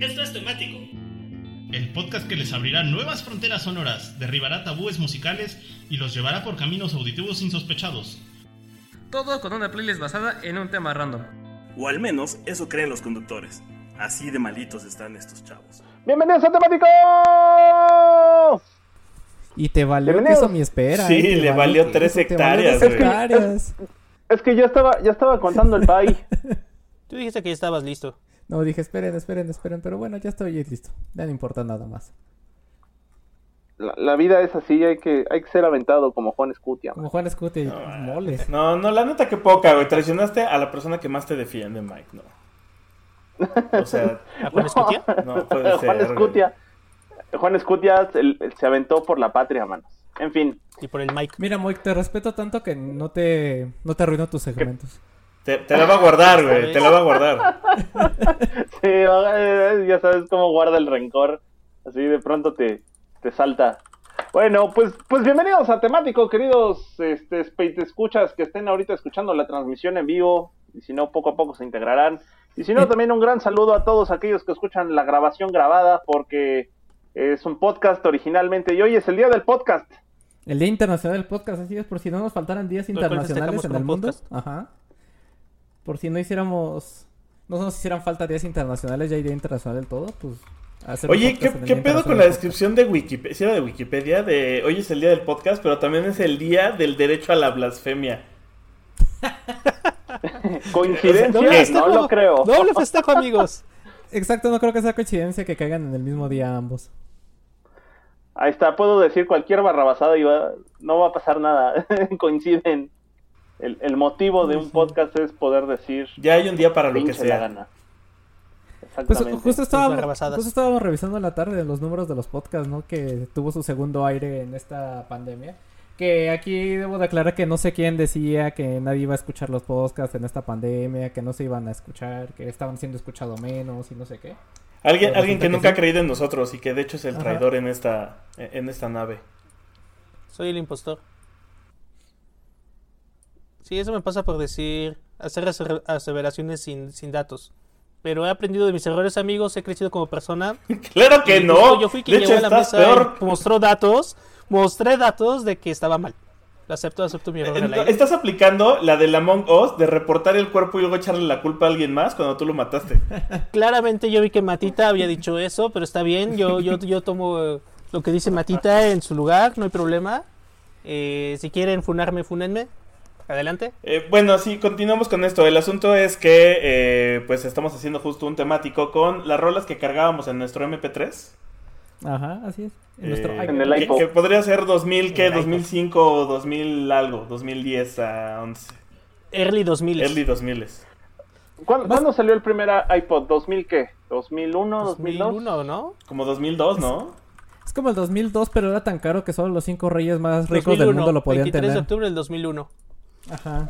Esto es temático. El podcast que les abrirá nuevas fronteras sonoras, derribará tabúes musicales y los llevará por caminos auditivos insospechados. Todo con una playlist basada en un tema random. O al menos eso creen los conductores. Así de malitos están estos chavos. ¡Bienvenidos a Temático! Y te valió eso mi espera. Sí, ¿eh? Le valió tres te valió hectáreas, hectáreas. Es que ya estaba, ya estaba contando el pay. Tú dijiste que ya estabas listo. No, dije, esperen, esperen, esperen. Pero bueno, ya estoy listo. Ya no importa nada más. La, la vida es así, hay que, hay que ser aventado como Juan Escutia. Como Juan Escute, moles. No, no, la neta que poca, güey. Traicionaste a la persona que más te defiende, Mike, no. O sea, ¿A Juan Escutia? no puede ser. Juan güey. Escutia. Juan Escutia se, se aventó por la patria, manos. En fin, Y por el mic. Mira, Moik, te respeto tanto que no te, no te arruino tus segmentos. Te, te la va a guardar, güey. Te la va a guardar. sí, eh, ya sabes cómo guarda el rencor. Así de pronto te, te salta. Bueno, pues, pues bienvenidos a Temático, queridos este, escuchas que estén ahorita escuchando la transmisión en vivo. Y si no, poco a poco se integrarán. Y si no, también un gran saludo a todos aquellos que escuchan la grabación grabada, porque es un podcast originalmente. Y hoy es el día del podcast. El Día Internacional del Podcast, así es, por si no nos faltaran días internacionales en el un mundo. podcast. Ajá. Por si no hiciéramos. No nos hicieran falta días internacionales, ya hay Día Internacional del todo, pues. hacer Oye, ¿qué, pedo con la descripción de Wikipedia? Sí, era de Wikipedia, de hoy es el día del podcast, pero también es el día del derecho a la blasfemia. Coincidencia, Doble no festejo. lo creo. Doble festejo, amigos. Exacto, no creo que sea coincidencia que caigan en el mismo día ambos. Ahí está, puedo decir cualquier barrabasada y va- no va a pasar nada. Coinciden. El, el motivo de un podcast es poder decir Ya hay un día para lo que pinche la sea. gana. Pues Exactamente. justo estábamos, justo estábamos revisando en la tarde los números de los podcasts, ¿no? Que tuvo su segundo aire en esta pandemia. Que aquí debo de aclarar que no sé quién decía que nadie iba a escuchar los podcasts en esta pandemia, que no se iban a escuchar, que estaban siendo escuchados menos y no sé qué. Alguien, Pero alguien que nunca ha creído en nosotros y que de hecho es el Ajá. traidor en esta, en esta nave. Soy el impostor. Sí, eso me pasa por decir, hacer aseveraciones sin, sin datos. Pero he aprendido de mis errores, amigos, he crecido como persona. Claro que Y no. Yo fui de quien hecho, a la mesa peor. mostró datos, mostré datos de que estaba mal. Lo acepto, acepto mi error Eh. Estás aplicando la del Among Us de reportar el cuerpo y luego echarle la culpa a alguien más cuando tú lo mataste. Claramente yo vi que Matita había dicho eso, pero está bien, yo, yo, yo tomo eh, lo que dice Matita en su lugar, no hay problema. Eh, si quieren funarme, funenme. Adelante. Eh, bueno, sí, continuamos con esto. El asunto es que eh, pues estamos haciendo justo un temático con las rolas que cargábamos en nuestro MP3. Ajá, así es. En nuestro Eh, iPod. En el que, iPod. que podría ser 2000, ¿qué? En el iPod. 2005 o 2000 algo, 2010 a 11. Early 2000. Early 2000. ¿Cuándo, cuándo salió el primer iPod? ¿2000 qué? ¿2001? ¿2002? 2001, ¿no? Como 2002, ¿no? Es como el 2002, pero era tan caro que solo los cinco reyes más ricos 2001, del mundo lo podían 23 de tener. octubre del 2001. Ajá.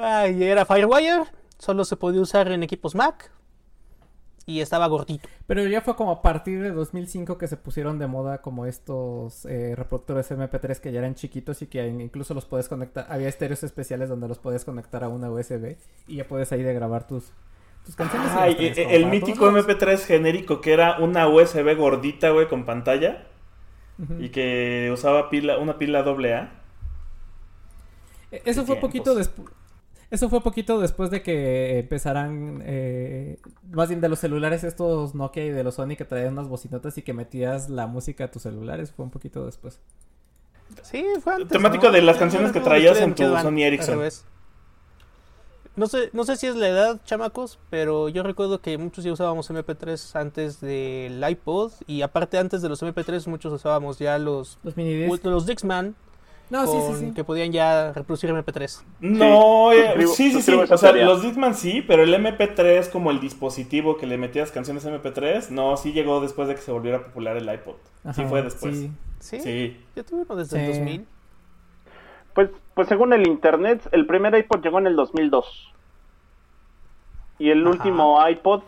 Ay, era Firewire, solo se podía usar en equipos Mac y estaba gordito. Pero ya fue como a partir de 2005 que se pusieron de moda como estos eh, reproductores MP3 que ya eran chiquitos y que incluso los puedes conectar. Había estéreos especiales donde los puedes conectar a una USB y ya puedes ahí de grabar tus, tus canciones. y Ay, el mítico todos lados. MP3 genérico que era una USB gordita, güey, con pantalla y que usaba pila, una pila AA. Eh, Eso fue tiempos. poquito después. Eso fue poquito después de que empezaran, eh, más bien de los celulares estos Nokia y de los Sony que traían unas bocinotas y que metías la música a tus celulares. Fue un poquito después. Sí, fue antes, Temático ¿no? de las canciones que traías en tu Sony Ericsson. No sé, no sé si es la edad, chamacos, pero yo recuerdo que muchos ya usábamos MP3 antes del iPod y aparte antes de los MP3 muchos usábamos ya los Los mini discs. los Dixman No, sí, con- sí, sí. que podían ya reproducir MP3. No, Sí, eh, sí, sí, sí. O sea, los Discman sí, pero el MP3 como el dispositivo que le metías canciones MP3, no, sí llegó después de que se volviera popular el iPod. sí fue después. sí. Sí, Sí. yo tuve uno desde el Sí. 2000. Pues, pues según el internet, el primer iPod llegó en el 2002. Y el Ajá. último iPod,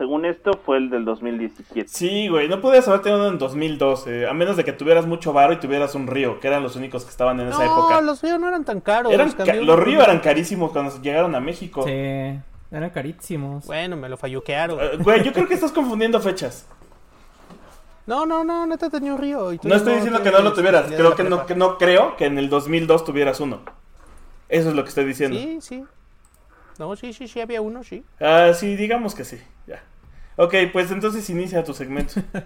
según esto, fue el del 2017. Sí, güey, no podías haber tenido uno en 2012, a menos de que tuvieras mucho varo y tuvieras un río, que eran los únicos que estaban en esa No, época. los ríos no eran tan caros. Eran ca- los ríos eran carísimos cuando llegaron a México. Sí. Eran carísimos. Bueno, me lo falluquearon. Eh, Güey, yo creo que estás confundiendo fechas. No, no, no, neta tenía un río. y No estoy diciendo que no lo tuvieras. Creo que no, que no creo que en el 2002 tuvieras uno. Eso es lo que estoy diciendo. Sí, sí. No, sí, sí, sí, había uno, sí. Ah, sí, digamos que sí. Ya. Ok, pues entonces inicia tu segmento.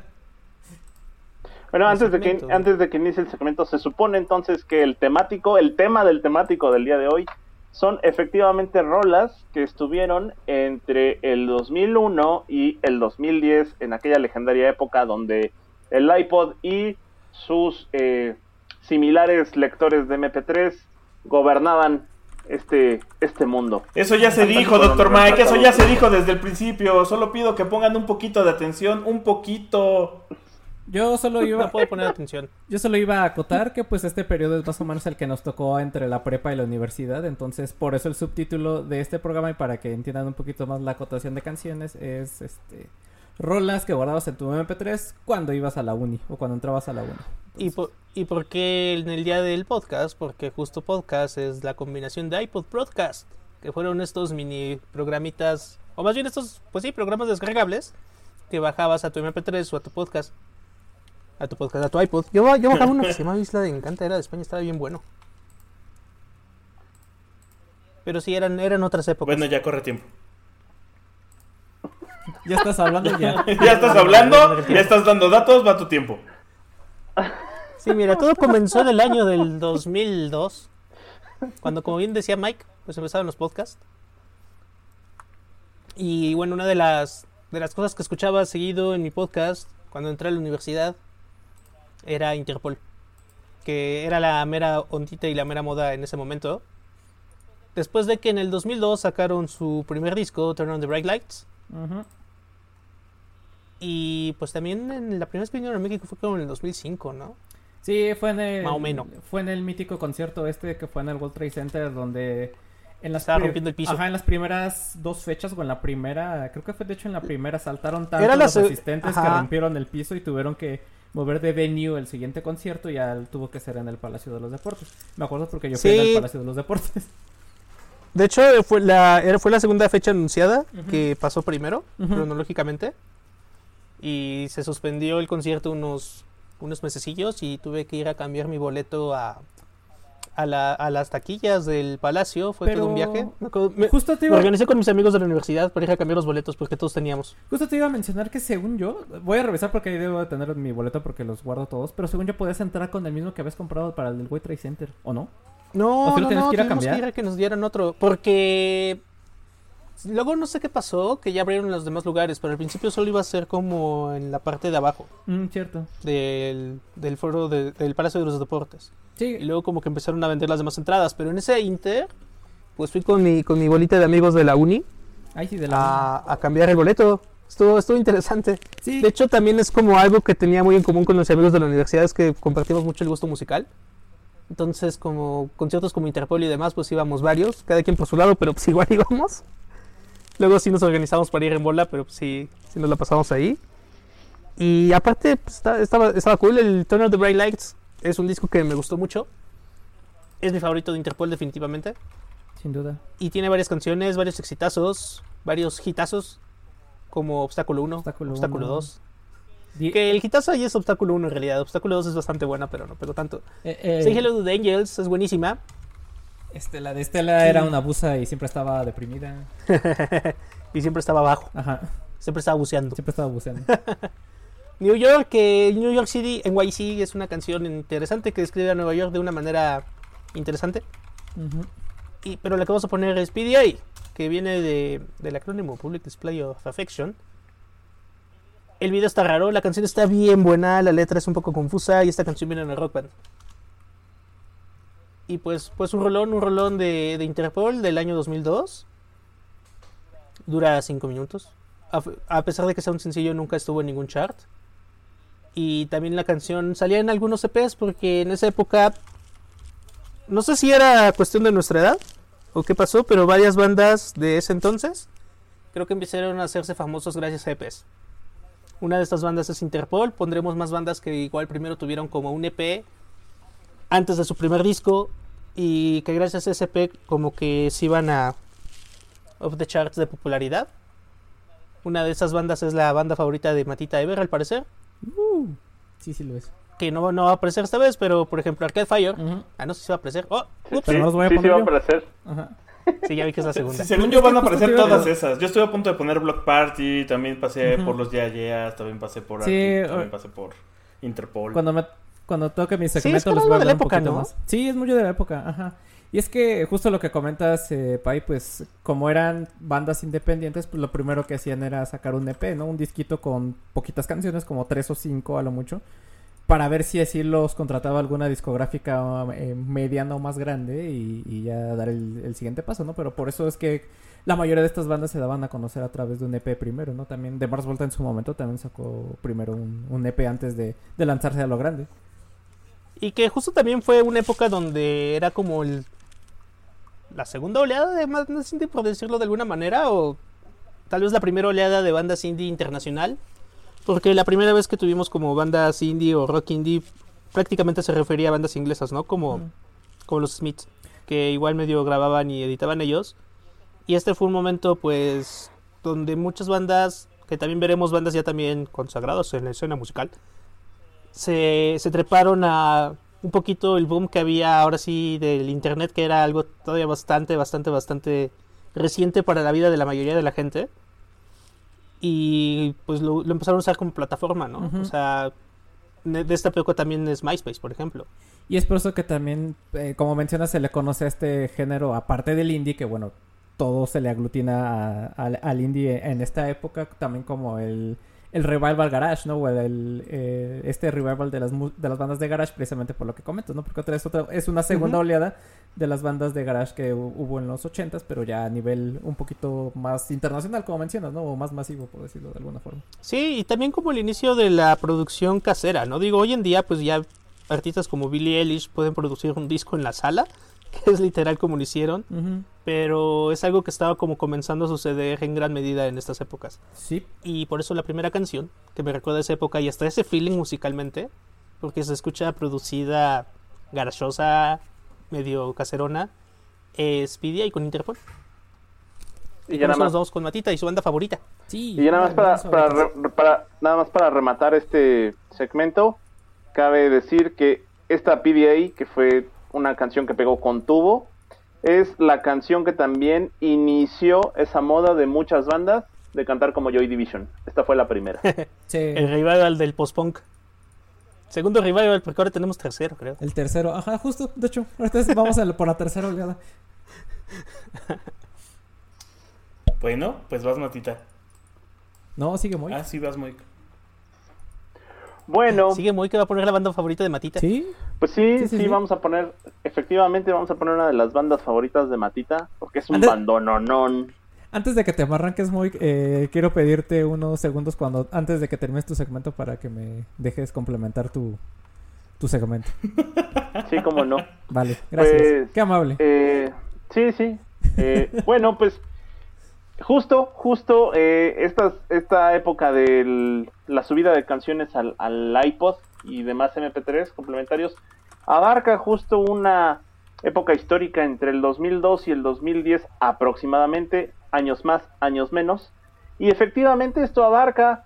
Bueno, antes de, que, antes de que inicie el segmento, se supone entonces que el temático, el tema del temático del día de hoy, son efectivamente rolas que estuvieron entre el 2001 y el 2010, en aquella legendaria época donde el iPod y sus eh, similares lectores de MP3 gobernaban este, este mundo. Eso ya se dijo, doctor Mike. Eso ya se dijo desde el principio. Solo pido que pongan un poquito de atención. Un poquito. Yo solo No iba, puedo poner atención. yo solo iba a acotar que pues este periodo es más o menos el que nos tocó entre la prepa y la universidad, entonces por eso el subtítulo de este programa y para que entiendan un poquito más la acotación de canciones es este rolas que guardabas en tu MP3 cuando ibas a la uni o cuando entrabas a la uni. ¿Y por, ¿Y por qué en el día del podcast? Porque justo podcast es la combinación de iPod Broadcast, que fueron estos mini programitas, o más bien estos, pues sí, programas descargables que bajabas a tu MP3 o a tu podcast. A tu podcast, a tu iPod. Yo, yo bajaba uno que se llamaba Isla de Encanta, era de España, estaba bien bueno. Pero sí, eran, eran otras épocas. Bueno, ya corre tiempo. Ya estás hablando ya. Ya estás hablando, ya estás dando datos, va tu tiempo. Sí, mira, todo comenzó en el año del 2002, cuando, como bien decía Mike, pues empezaron los podcasts. Y bueno, una de las, de las cosas que escuchaba seguido en mi podcast cuando entré a la universidad era Interpol, que era la mera ondita y la mera moda en ese momento. Después de que en el 2002 sacaron su primer disco, Turn on the Bright Lights, Ujú. y pues también en la primera vez que vinieron a México fue como en el 2005, ¿no? Sí, fue en el Más o menos. fue en el mítico concierto este que fue en el World Trade Center donde en las Estaba rompiendo el piso. Ajá, en las primeras dos fechas o en la primera, creo que fue de hecho en la primera saltaron tanto Era los asistentes que rompieron el piso y tuvieron que mover de venue el siguiente concierto y ya tuvo que ser en el Palacio de los Deportes. Me acuerdo porque yo fui en Sí. el Palacio de los Deportes. De hecho, fue la, era, fue la segunda fecha anunciada que pasó primero, cronológicamente. Y se suspendió el concierto unos, unos mesecillos y tuve que ir a cambiar mi boleto a, a, la- a las taquillas del palacio. Fue todo un viaje. Me, me- Justo te me iba organicé con mis amigos de la universidad para ir a cambiar los boletos porque todos teníamos. Justo te iba a mencionar que según yo, voy a revisar porque ahí debo de tener mi boleto porque los guardo todos, pero según yo podías entrar con el mismo que habías comprado para el del World Trade Center, ¿o no? No, ¿O si no, no, que ir a tuvimos que ir a que nos dieran otro. Porque luego no sé qué pasó, que ya abrieron los demás lugares, pero al principio solo iba a ser como en la parte de abajo. Mm, cierto. del, del foro de- del Palacio de los Deportes. Sí, Y luego como que empezaron a vender las demás entradas. Pero en ese inter, pues fui con mi, con mi bolita de amigos de la uni sí de la a, a cambiar el boleto. Estuvo, estuvo interesante. Sí. De hecho, también es como algo que tenía muy en común con los amigos de la universidad, es que compartimos mucho el gusto musical. Entonces, como conciertos como Interpol y demás, pues íbamos varios, cada quien por su lado, pero pues igual íbamos. Luego sí nos organizamos para ir en bola, pero pues sí, sí nos la pasamos ahí. Y aparte, pues, está- estaba, estaba cool. El Turn of the Bright Lights es un disco que me gustó mucho. Es mi favorito de Interpol, definitivamente. sin duda. Y tiene varias canciones, varios exitazos, varios hitazos, como Obstáculo 1, Obstáculo Obstáculo, uno. 2. Que el hitazo ahí es Obstáculo 1 en realidad. Obstáculo 2 es bastante buena, pero no pegó tanto. eh, eh, Say Hello to the Angels es buenísima. este, la de Estela era una busa y siempre estaba deprimida. y siempre estaba abajo, Ajá, siempre estaba buceando. siempre estaba buceando. New York, que New York City, NYC es una canción interesante que describe a Nueva York de una manera interesante. Y, pero la que vamos a poner es PDA, que viene de, del acrónimo Public Display of Affection. El video está raro, la canción está bien buena, la letra es un poco confusa y esta canción viene en el rock band. Y pues, pues un rolón, un rolón de, de Interpol del año 2002. Dura 5 minutos. A, a pesar de que sea un sencillo, nunca estuvo en ningún chart. Y también la canción salía en algunos EPs porque en esa época no sé si era cuestión de nuestra edad o qué pasó, pero varias bandas de ese entonces creo que empezaron a hacerse famosos gracias a EPs. Una de estas bandas es Interpol, pondremos más bandas que igual primero tuvieron como un EP antes de su primer disco y que gracias a ese EP como que se iban a of the charts de popularidad. Una de esas bandas es la banda favorita de Matita Ever, al parecer. Uh, sí, sí lo es. Que no, no va a aparecer esta vez, pero por ejemplo, Arcade Fire. Ujú. Ah, no sé si va a aparecer. Oh, Sí, ups. Pero no los voy a sí, sí va a aparecer. Ajá. Sí, ya vi que es la segunda. Sí, según yo van a aparecer todas esas. Yo estuve a punto de poner Block Party, también pasé Ujú. por los Yeah Yeahs, también pasé por Sí, Arctic, o- también pasé por Interpol. Cuando me cuando toque mi es que segmento era les algo voy a de la hablar un época, poquito ¿no? más. Sí, es mucho de la época, ajá. Y es que justo lo que comentas, eh, Pai, pues como eran bandas independientes, pues lo primero que hacían era sacar un EP, ¿no? Un disquito con poquitas canciones, como tres o cinco a lo mucho, para ver si así los contrataba alguna discográfica eh, mediana o más grande y, ya dar el, siguiente paso, ¿no? Pero por eso es que la mayoría de estas bandas se daban a conocer a través de un EP primero, ¿no? También de Mars Volta en su momento también sacó primero un, un EP antes de, de lanzarse a lo grande. Y que justo también fue una época donde era como el, la segunda oleada de bandas indie, por decirlo de alguna manera, o tal vez la primera oleada de bandas indie internacional. Porque la primera vez que tuvimos como bandas indie o rock indie, prácticamente se refería a bandas inglesas, ¿no? Como, como los Smiths, que igual medio grababan y editaban ellos. Y este fue un momento, pues, donde muchas bandas, que también veremos bandas ya también consagradas en la escena musical, se, se treparon a un poquito el boom que había ahora sí del internet, que era algo todavía bastante, bastante, bastante reciente para la vida de la mayoría de la gente. Y pues lo, lo empezaron a usar como plataforma, ¿no? O sea, de esta época también es MySpace, por ejemplo. Y es por eso que también, eh, como mencionas, se le conoce a este género, aparte del indie, que bueno, todo se le aglutina a- al indie en esta época, también como el, el revival garage, ¿no? O el, eh, este revival de las, de las bandas de garage, precisamente por lo que comentas, ¿no? Porque otra vez otra, es una segunda oleada de las bandas de garage que hu- hubo en los ochentas, pero ya a nivel un poquito más internacional, como mencionas, ¿no? O más masivo, por decirlo de alguna forma. Sí, y también como el inicio de la producción casera, ¿no? Digo, hoy en día pues ya artistas como Billie Eilish pueden producir un disco en la sala, que es literal como lo hicieron, pero es algo que estaba como comenzando a suceder en gran medida en estas épocas. Sí, Y por eso la primera canción, que me recuerda a esa época y hasta ese feeling musicalmente, porque se escucha producida garachosa, medio caserona, es PDA con Interpol. Y Y ya nada nos más, vamos con Matita y su banda favorita. sí. y ya nada más para, Eso, para, eso. re- para- nada más para rematar este segmento, cabe decir que esta PDA, que fue una canción que pegó con tubo, es la canción que también inició esa moda de muchas bandas de cantar como Joy Division. Esta fue la primera. Sí. El revival del post-punk. Segundo revival, porque ahora tenemos tercero, creo. El tercero, ajá, justo, de hecho, ahorita vamos a la- por la tercera oleada. Bueno, pues vas Matita. No, sigue muy. Ah, sí, vas muy. Bueno, Sigue muy que va a poner la banda favorita de Matita. Sí, pues sí, Sí, sí, sí, sí. vamos a poner, efectivamente vamos a poner una de las bandas favoritas de Matita, porque es un Ande- bandononón. antes de que te arranques muy, eh, quiero pedirte unos segundos cuando antes de que termines tu segmento para que me dejes complementar tu, tu segmento. Sí, como no. Vale, gracias. Pues, Qué amable. Eh, sí, sí. Eh, bueno, pues justo, justo eh, estas, esta época de la subida de canciones al, al iPod y demás MP3 complementarios abarca justo una época histórica entre el 2002 y el 2010 aproximadamente, años más, años menos. Y efectivamente esto abarca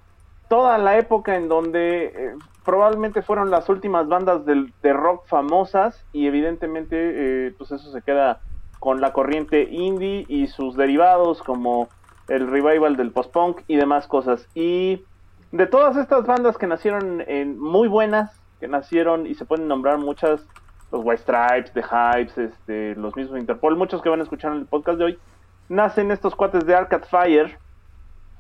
toda la época en donde eh, probablemente fueron las últimas bandas del- de rock famosas y evidentemente eh, pues eso se queda con la corriente indie y sus derivados como el revival del post-punk y demás cosas. Y de todas estas bandas que nacieron en muy buenas, que nacieron y se pueden nombrar muchas, los White Stripes, The Hypes, este, los mismos Interpol, muchos que van a escuchar en el podcast de hoy, nacen estos cuates de Arcade Fire,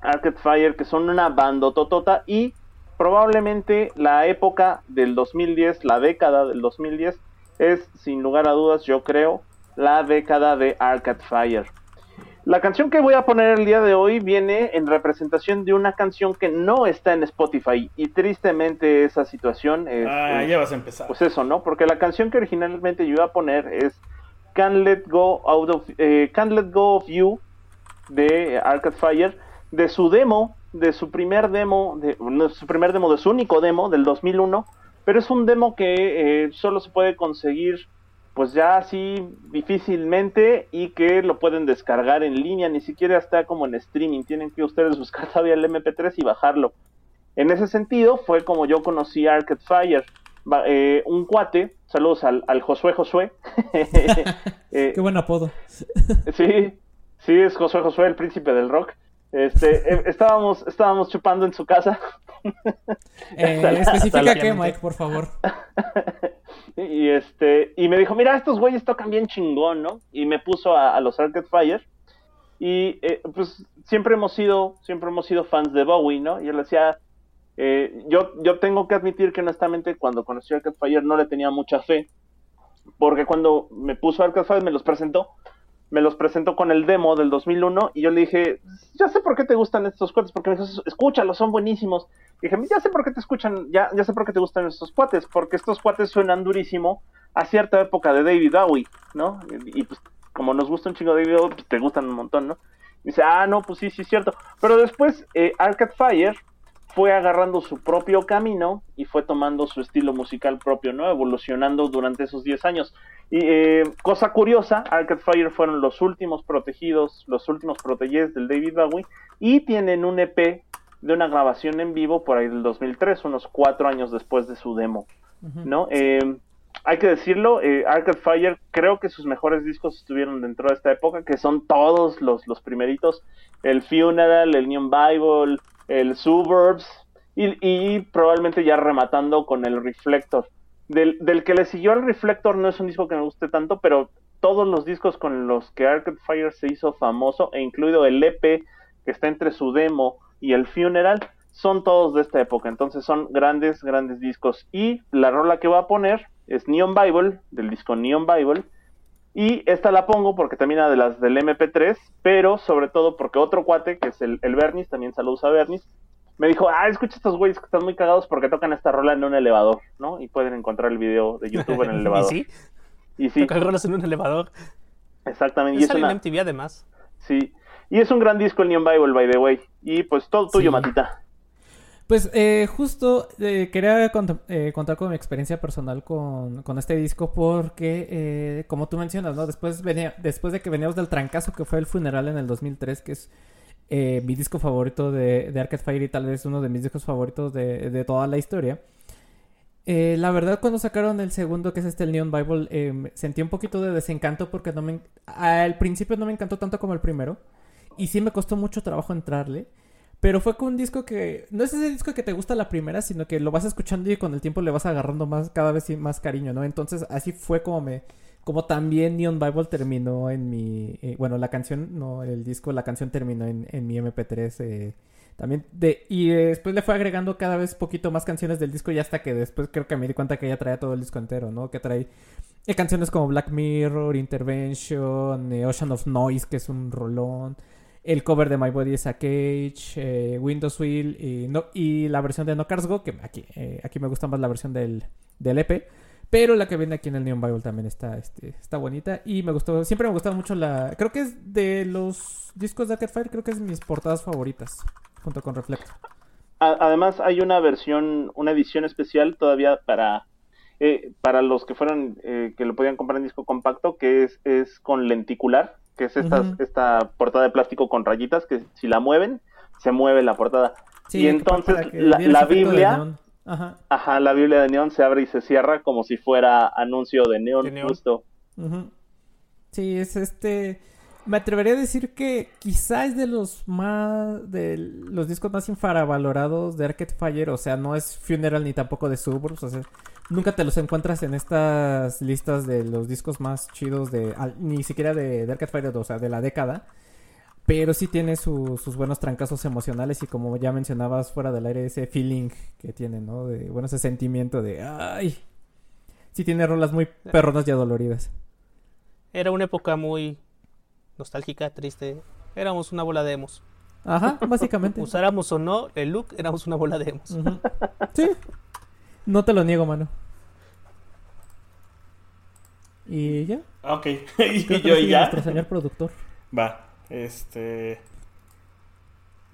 Arcade Fire, que son una bandototota y probablemente la época del 2010, la década del 2010, es sin lugar a dudas, yo creo, la década de Arcade Fire. La canción que voy a poner el día de hoy viene en representación de una canción que no está en Spotify y tristemente esa situación es, Ah, es- ya vas a empezar. pues eso, ¿no? Porque la canción que originalmente yo iba a poner es Can't Let Go Out of eh, Can't Let Go of You de Arcade Fire, de su demo, de su primer demo, de no, su primer demo, de su único demo del 2001, pero es un demo que eh, solo se puede conseguir pues ya así difícilmente y que lo pueden descargar en línea, ni siquiera está como en streaming, tienen que ustedes buscar todavía el MP3 y bajarlo. En ese sentido fue como yo conocí Arcade Fire. Eh, un cuate, saludos al, al Josué Josué. eh, Qué buen apodo. sí, sí, es Josué Josué, el príncipe del rock. Este, eh, estábamos, estábamos chupando en su casa. Especifica qué, Mike, por favor. Y este, y me dijo, mira, estos güeyes tocan bien chingón, ¿no? Y me puso a, los Arcade Fire. Y eh, pues siempre hemos sido, siempre hemos sido fans de Bowie, ¿no? Y le decía, eh, yo, yo tengo que admitir que honestamente cuando conocí a Arcade Fire no le tenía mucha fe. Porque cuando me puso Arcade Fire me los presentó me los presentó con el demo del 2001 y yo le dije, ya sé por qué te gustan estos cuates, porque me dijo, escúchalos, son buenísimos. Y dije, ya sé por qué te escuchan, ya, ya sé por qué te gustan estos cuates, porque estos cuates suenan durísimo a cierta época de David Bowie, ¿no? Y, pues como nos gusta un chingo David Bowie, pues te gustan un montón, ¿no? Y dice, ah, no, pues sí, sí, es cierto. Pero después, eh, Arcade Fire fue agarrando su propio camino y fue tomando su estilo musical propio, ¿no? Evolucionando durante esos 10 años. Y eh, cosa curiosa, Arcade Fire fueron los últimos protegidos, los últimos protegidos del David Bowie y tienen un EP de una grabación en vivo por ahí del 2003, unos cuatro años después de su demo, ¿no? Eh, hay que decirlo, eh, Arcade Fire, creo que sus mejores discos estuvieron dentro de esta época, que son todos los, los primeritos, el Funeral, el Neon Bible, el Suburbs y, probablemente ya rematando con el Reflector. Del, del, que le siguió al Reflector no es un disco que me guste tanto, pero todos los discos con los que Arcade Fire se hizo famoso, e incluido el EP que está entre su demo y el Funeral, son todos de esta época. Entonces son grandes, grandes discos. Y la rola que va a poner es Neon Bible, del disco Neon Bible, y esta la pongo porque también era de las del MP3, pero sobre todo porque otro cuate, que es el, el Bernis, también saludos a Bernis, me dijo, ah, escucha estos güeyes que están muy cagados porque tocan esta rola en un elevador, ¿no? Y pueden encontrar el video de YouTube en el elevador. ¿Y sí? Y sí. Tocan rolas en un elevador. Exactamente. Y es una... en MTV además. Sí. Y es un gran disco el Neon Bible, by the way. Y pues todo tuyo, Matita. Pues eh, justo eh, quería eh, contar con mi experiencia personal con, este disco porque, como tú mencionas, ¿no? Después, venía, después de que veníamos del trancazo que fue el funeral en el 2003, que es mi disco favorito de, de, Arcade Fire y tal vez uno de mis discos favoritos de, toda la historia. la verdad, cuando sacaron el segundo, que es este el Neon Bible, sentí un poquito de desencanto porque no me, al principio no me encantó tanto como el primero. Y sí me costó mucho trabajo entrarle. Pero fue con un disco que no es ese disco que te gusta la primera, sino que lo vas escuchando y con el tiempo le vas agarrando más cada vez más cariño, ¿no? Entonces así fue como me como también Neon Bible terminó en mi eh, bueno, la canción, no el disco, la canción terminó en, en mi MP3 eh, también de y después le fue agregando cada vez poquito más canciones del disco y hasta que después creo que me di cuenta que ya traía todo el disco entero, ¿no? Que trae eh, canciones como Black Mirror, Intervention, Ocean of Noise, que es un rolón el cover de My Body is a Cage, eh, Windows Wheel y, no, y la versión de No Cars Go, que aquí, eh, aquí me gusta más la versión del, del EP. Pero la que viene aquí en el Neon Bible también está, este, está bonita. Y me gustó, siempre me ha mucho la. Creo que es de los discos de Arcade Fire, creo que es mis portadas favoritas. Junto con Reflector. Además, hay una versión, una edición especial todavía para. Eh, para los que fueron, que lo podían comprar en disco compacto, que es, es con lenticular que es esta, esta portada de plástico con rayitas, que si la mueven, se mueve la portada. y entonces la, Biblia, ajá. la Biblia de neón se abre y se cierra como si fuera anuncio de neón, justo. Sí, es este... Me atrevería a decir que quizá es de los más... de los discos más infravalorados de Arcade Fire. O sea, no es Funeral ni tampoco de Suburbs. O sea, nunca te los encuentras en estas listas de los discos más chidos de ni siquiera de, de Arcade Fire, o sea, de la década. Pero sí tiene sus buenos trancazos emocionales y como ya mencionabas fuera del aire, ese feeling que tiene, ¿no? De, bueno, ese sentimiento de, ay, sí tiene rolas muy perronas y adoloridas. Era una época muy nostálgica, triste. Éramos una bola de emos. Ajá, básicamente. Usáramos o no el look, éramos una bola de emos. Sí, no te lo niego, mano. ¿Y ya? Ok, y yo ya. Nuestro señor productor. Va, este.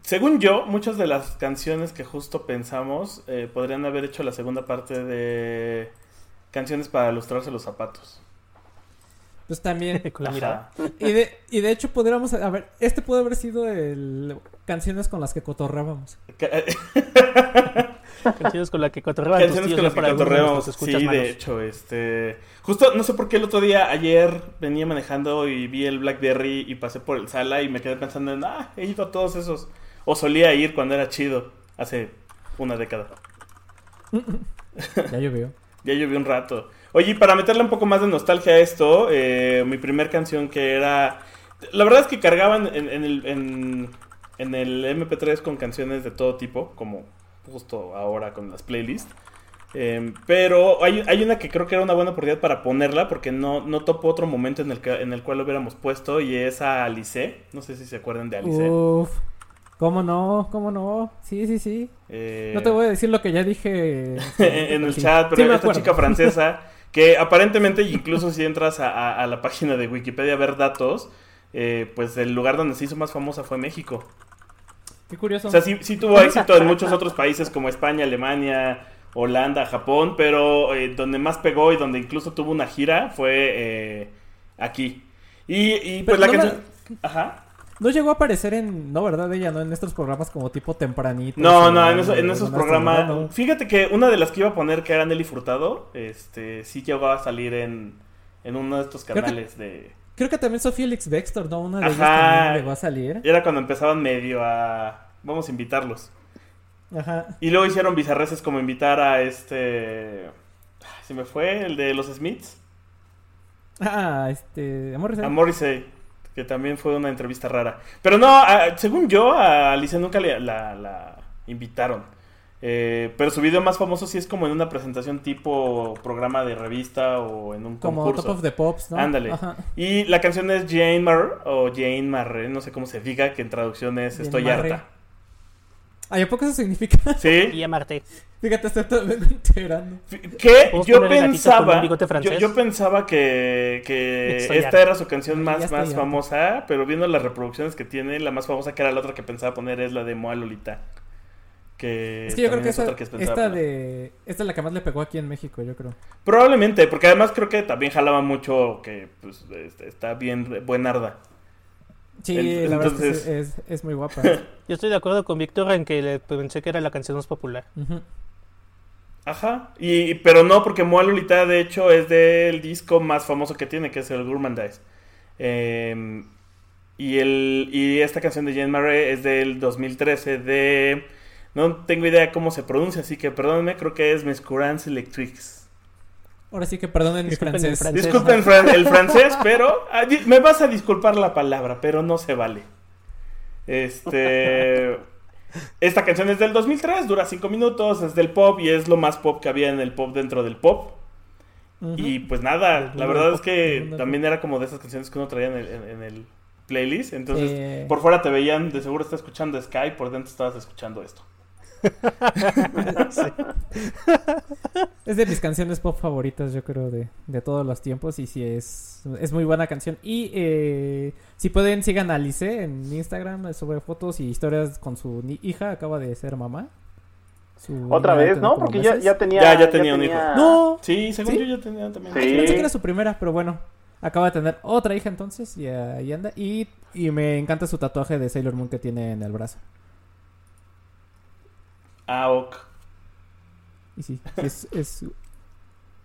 Según yo, muchas de las canciones que justo pensamos eh, podrían haber hecho la segunda parte de canciones para ilustrarse los zapatos. Pues también. Con la mirada. Y de, y de hecho podríamos, a ver, este puede haber sido el canciones con las que cotorrábamos. Ca- Canciones con las que cotorreaban tus Canciones con las que cotorreamos. Sí, de hecho, este. Justo, no sé por qué el otro día, ayer, venía manejando y vi el Blackberry y pasé por el sala y me quedé pensando en, ah, he ido a todos esos. O solía ir cuando era chido, hace una década. Ya llovió. Ya llovió un rato. Oye, y para meterle un poco más de nostalgia a esto, eh, mi primer canción que era... La verdad es que cargaban en, en el, en, en el MP3 con canciones de todo tipo, como justo ahora con las playlists. Eh, pero hay, hay una que creo que era una buena oportunidad para ponerla, porque no, no topo otro momento en el, que, en el cual lo hubiéramos puesto, y es a Alice. No sé si se acuerdan de Alice. Uf. ¿Cómo no? ¿Cómo no? Sí, sí, sí. Eh, No te voy a decir lo que ya dije en el chat, pero Sí esta acuerdo. chica francesa, que aparentemente, incluso si entras a, a- a la página de Wikipedia a ver datos, eh, pues el lugar donde se hizo más famosa fue México. Qué curioso. O sea, sí, sí tuvo éxito en muchos otros países como España, Alemania, Holanda, Japón, pero eh, donde más pegó y donde incluso tuvo una gira fue eh, aquí. Y, y, pues Pero la no canción... Ajá. No llegó a aparecer en, no, ¿verdad? Ella, ¿no? En estos programas como tipo tempranito. No, no, en, eso- en esos programas. No. Fíjate que una de las que iba a poner, que era Nelly Furtado, este, sí llegó a salir en, en uno de estos Creo que- canales de. Creo que también Sofía Felix Dexter, ¿no? Una de ellas Ajá. también llegó a salir. Era cuando empezaban medio a. Vamos a invitarlos. Ajá. Y luego hicieron bizarreces como invitar a este. ay, Se me fue, el de los Smiths. Ah, este... Amor, A Morrissey, que también fue una entrevista rara. Pero no, a- según yo, a Alicia nunca le- la, la invitaron. Eh, pero su video más famoso sí es como en una presentación tipo programa de revista o en un Como concurso. Top of the Pops, ¿no? Ándale. Ajá. Y la canción es Jane Marr o Jane Marre, no sé cómo se diga, que en traducción es Jane Estoy Marre. harta. Ay, ¿a poco eso significa? ¿Sí? Y amarte. Fíjate, estoy enterando. ¿Puedes yo pensaba, yo, pensaba que, esta era su canción más, más famosa, pero viendo las reproducciones que tiene, la más famosa que era la otra que pensaba poner es la de Moa Lolita. Que Es que yo creo que es esta, otra que pensaba esta de... Esta es la que más le pegó aquí en México, yo creo. Probablemente, porque además creo que también jalaba mucho que pues, este, está bien buenarda. Sí, la verdad es, que es, es- es muy guapa. Yo estoy de acuerdo con Víctor en que le pensé que era la canción más popular. Ajá, y, pero no, porque Moa Lolita de hecho es del disco más famoso que tiene, que es el Gourmandize. Eh, y, el, y esta canción de Jane Marais es del 2013 de... No tengo idea cómo se pronuncia, así que perdónenme, creo que es Mescurance Electrics. Ahora sí que perdonen mi francés. francés. Disculpen fran- el francés, pero ah, me vas a disculpar la palabra, pero no se vale. Este... Esta canción es del 2003, dura 5 minutos, es del pop y es lo más pop que había en el pop dentro del pop. Y pues nada, la verdad es que también era como de esas canciones que uno traía en el, en- en el playlist. Entonces, Eh. por fuera te veían, de seguro estás escuchando Sky, por dentro estabas escuchando esto. Es de mis canciones pop favoritas, yo creo, de, de todos los tiempos. Y sí, es, es muy buena canción. Y eh, si pueden, sigan a Alice en Instagram eh, sobre fotos y historias con su hija. Acaba de ser mamá. Su Otra vez, ¿no? Porque ya, ya tenía. Ya, ya tenía un hijo. No, Sí, según ¿Sí? yo ya tenía también. Sí. pensé que era su primera, pero bueno. Acaba de tener otra hija entonces y ahí anda. Y, y me encanta su tatuaje de Sailor Moon que tiene en el brazo. Ok. Y sí, sí, es, es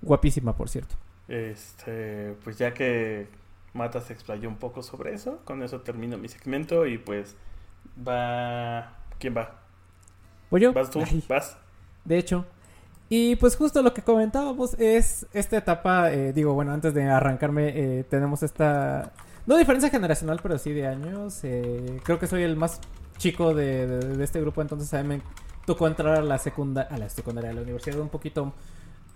guapísima, por cierto. Este, pues ya que Mata se explayó un poco sobre eso, con eso termino mi segmento y pues va... ¿Quién va? ¿Voy yo? ¿Vas tú? Ay. ¿Vas? De hecho. Y pues justo lo que comentábamos es esta etapa, eh, digo, bueno, antes de arrancarme, eh, tenemos esta, no diferencia generacional, pero sí de años. eh, creo que soy el más chico de, de- de este grupo, entonces a mí me tocó entrar a la secundaria, a la secundaria, a la universidad un poquito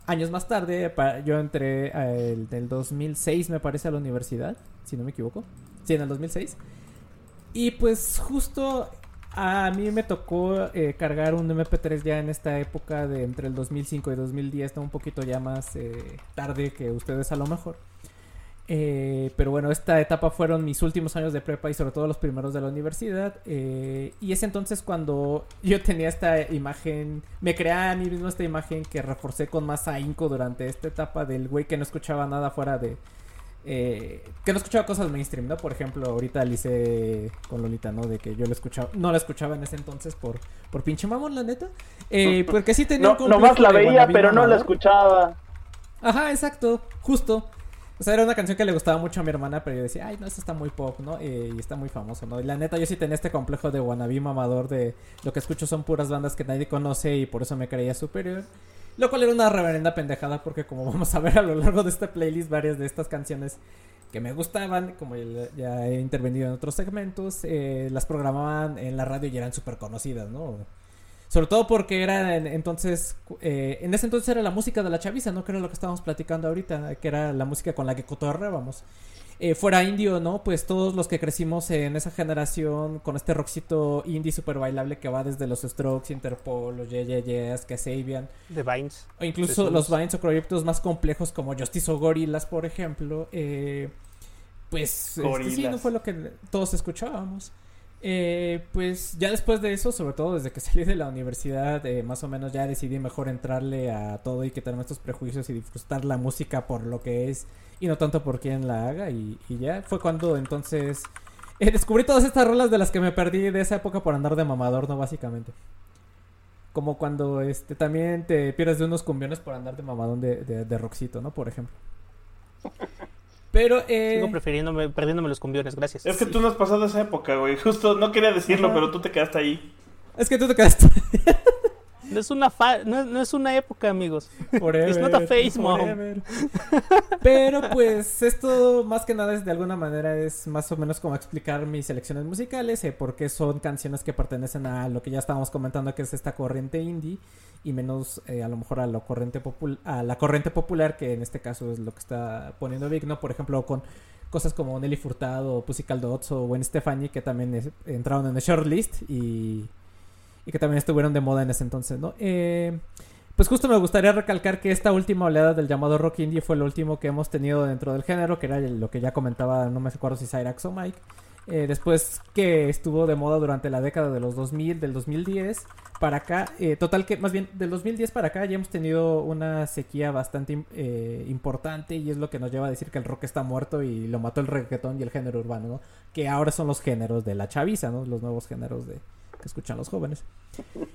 años más tarde. yo entré el, del 2006, me parece, a la universidad, si no me equivoco. Sí, en el 2006. Y pues justo a mí me tocó eh, cargar un MP3 ya en esta época de entre el 2005 y 2010, ¿no? un poquito ya más eh, tarde que ustedes a lo mejor. Eh, pero bueno, esta etapa fueron mis últimos años de prepa y sobre todo los primeros de la universidad. eh, y es entonces cuando yo tenía esta imagen, me creaba a mí mismo esta imagen que reforcé con más ahínco durante esta etapa del güey que no escuchaba nada fuera de, eh, que no escuchaba cosas mainstream, ¿no? Por ejemplo, ahorita hice con Lolita, ¿no? De que yo lo escuchaba, no la escuchaba en ese entonces por, por pinche mamón, la neta. Eh, porque sí tenía No, un nomás la veía, pero no la escuchaba. Ajá, exacto, justo. O sea, era una canción que le gustaba mucho a mi hermana, pero yo decía, ay, no, esto está muy pop, ¿no? Y está muy famoso, ¿no? Y la neta, yo sí tenía este complejo de wannabe mamador de lo que escucho son puras bandas que nadie conoce y por eso me creía superior. Lo cual era una reverenda pendejada porque como vamos a ver a lo largo de esta playlist, varias de estas canciones que me gustaban, como ya ya he intervenido en otros segmentos, eh, las programaban en la radio y eran súper conocidas, ¿no? Sobre todo porque era en- entonces, eh, en ese entonces era la música de la chaviza, ¿no? Que era lo que estábamos platicando ahorita, que era la música con la que cotorreábamos. Eh, fuera indio, ¿no? Pues todos los que crecimos en esa generación con este rockcito indie super bailable que va desde los Strokes, Interpol, los Yeah Yeah Yeahs, Kasabian, De Vines. o incluso los Vines o proyectos más complejos como Justice o Gorillaz, por ejemplo, eh, pues este, sí, no fue lo que todos escuchábamos. Eh, pues ya después de eso, sobre todo desde que salí de la universidad, eh, más o menos ya decidí mejor entrarle a todo y quitarme estos prejuicios y disfrutar la música por lo que es y no tanto por quién la haga. Y, ya fue cuando entonces eh, descubrí todas estas rolas de las que me perdí de esa época por andar de mamador, ¿no? Básicamente. Como cuando este también te pierdes de unos cumbiones por andar de mamadón de, de, de rockcito, ¿no? Por ejemplo. Pero, eh... Sigo prefiriéndome, perdiéndome los cumbiones, gracias. Es que tú no has pasado esa época, güey. Justo no quería decirlo, Ajá. pero tú te quedaste ahí. Es que tú te quedaste No es una fa- no, no es una época, amigos. forever, It's not a mom. forever. Pero pues esto más que nada es de alguna manera es más o menos como explicar mis selecciones musicales, eh, porque son canciones que pertenecen a lo que ya estábamos comentando que es esta corriente indie y menos eh, a lo mejor a la corriente a la corriente popular que en este caso es lo que está poniendo Vic, ¿no? Por ejemplo con cosas como Nelly Furtado, Pussycat Dolls o Gwen Stefani que también es- entraron en el shortlist y y que también estuvieron de moda en ese entonces, ¿no? Eh, pues justo me gustaría recalcar que esta última oleada del llamado rock indie fue lo último que hemos tenido dentro del género, que era lo que ya comentaba, no me acuerdo si Cyrax o Mike. Eh, después que estuvo de moda durante la década de los 2000, del 2010 para acá, eh, total que más bien del 2010 para acá ya hemos tenido una sequía bastante eh, importante y es lo que nos lleva a decir que el rock está muerto y lo mató el reggaetón y el género urbano, ¿no? Que ahora son los géneros de la chaviza, ¿no? Los nuevos géneros de que escuchan los jóvenes.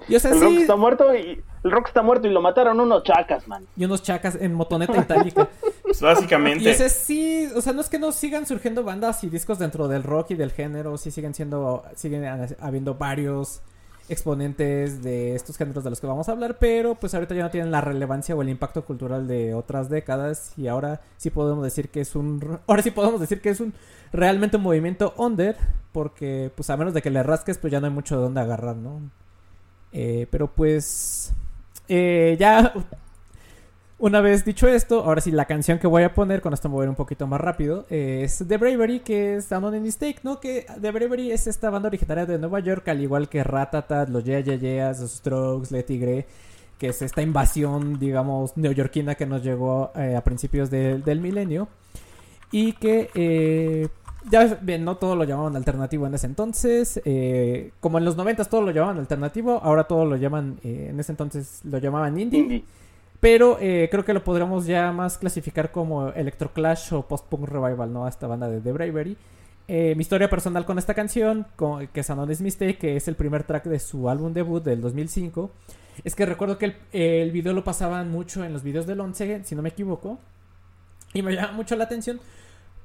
Y o sea, El rock sí, está muerto y el rock está muerto y lo mataron unos chacas, man. y unos chacas en motoneta itálica. Pues Y básicamente. o sea, sí, o sea, no es que no sigan surgiendo bandas y discos dentro del rock y del género, sí siguen siendo, siguen habiendo varios exponentes de estos géneros de los que vamos a hablar, pero pues ahorita ya no tienen la relevancia o el impacto cultural de otras décadas y ahora sí podemos decir que es un, ahora sí podemos decir que es un realmente un movimiento under, porque pues a menos de que le rasques, pues ya no hay mucho de dónde agarrar, ¿no? Eh, pero pues eh, ya una vez dicho esto, ahora sí la canción que voy a poner, con esto me voy a ir un poquito más rápido, es The Bravery, que es Down on Mistake, ¿no? Que The Bravery es esta banda originaria de Nueva York, al igual que Ratatat, los Yeah Yeah Yeahs, los Strokes, Le Tigre, que es esta invasión, digamos, neoyorquina que nos llegó eh, a principios de- del milenio. Y que, eh, ya bien, no todo lo llamaban alternativo en ese entonces. eh, como en los 90 todo lo llamaban alternativo, ahora todo lo llaman, eh, en ese entonces lo llamaban indie. Indie. Pero eh, creo que lo podríamos ya más clasificar como Electroclash o Post-Punk Revival, ¿no? A esta banda de The Bravery. Eh, mi historia personal con esta canción, que es Anonymous Mistake, que es el primer track de su álbum debut del 2005, es que recuerdo que el, video lo pasaban mucho en los videos del 11, si no me equivoco, y me llama mucho la atención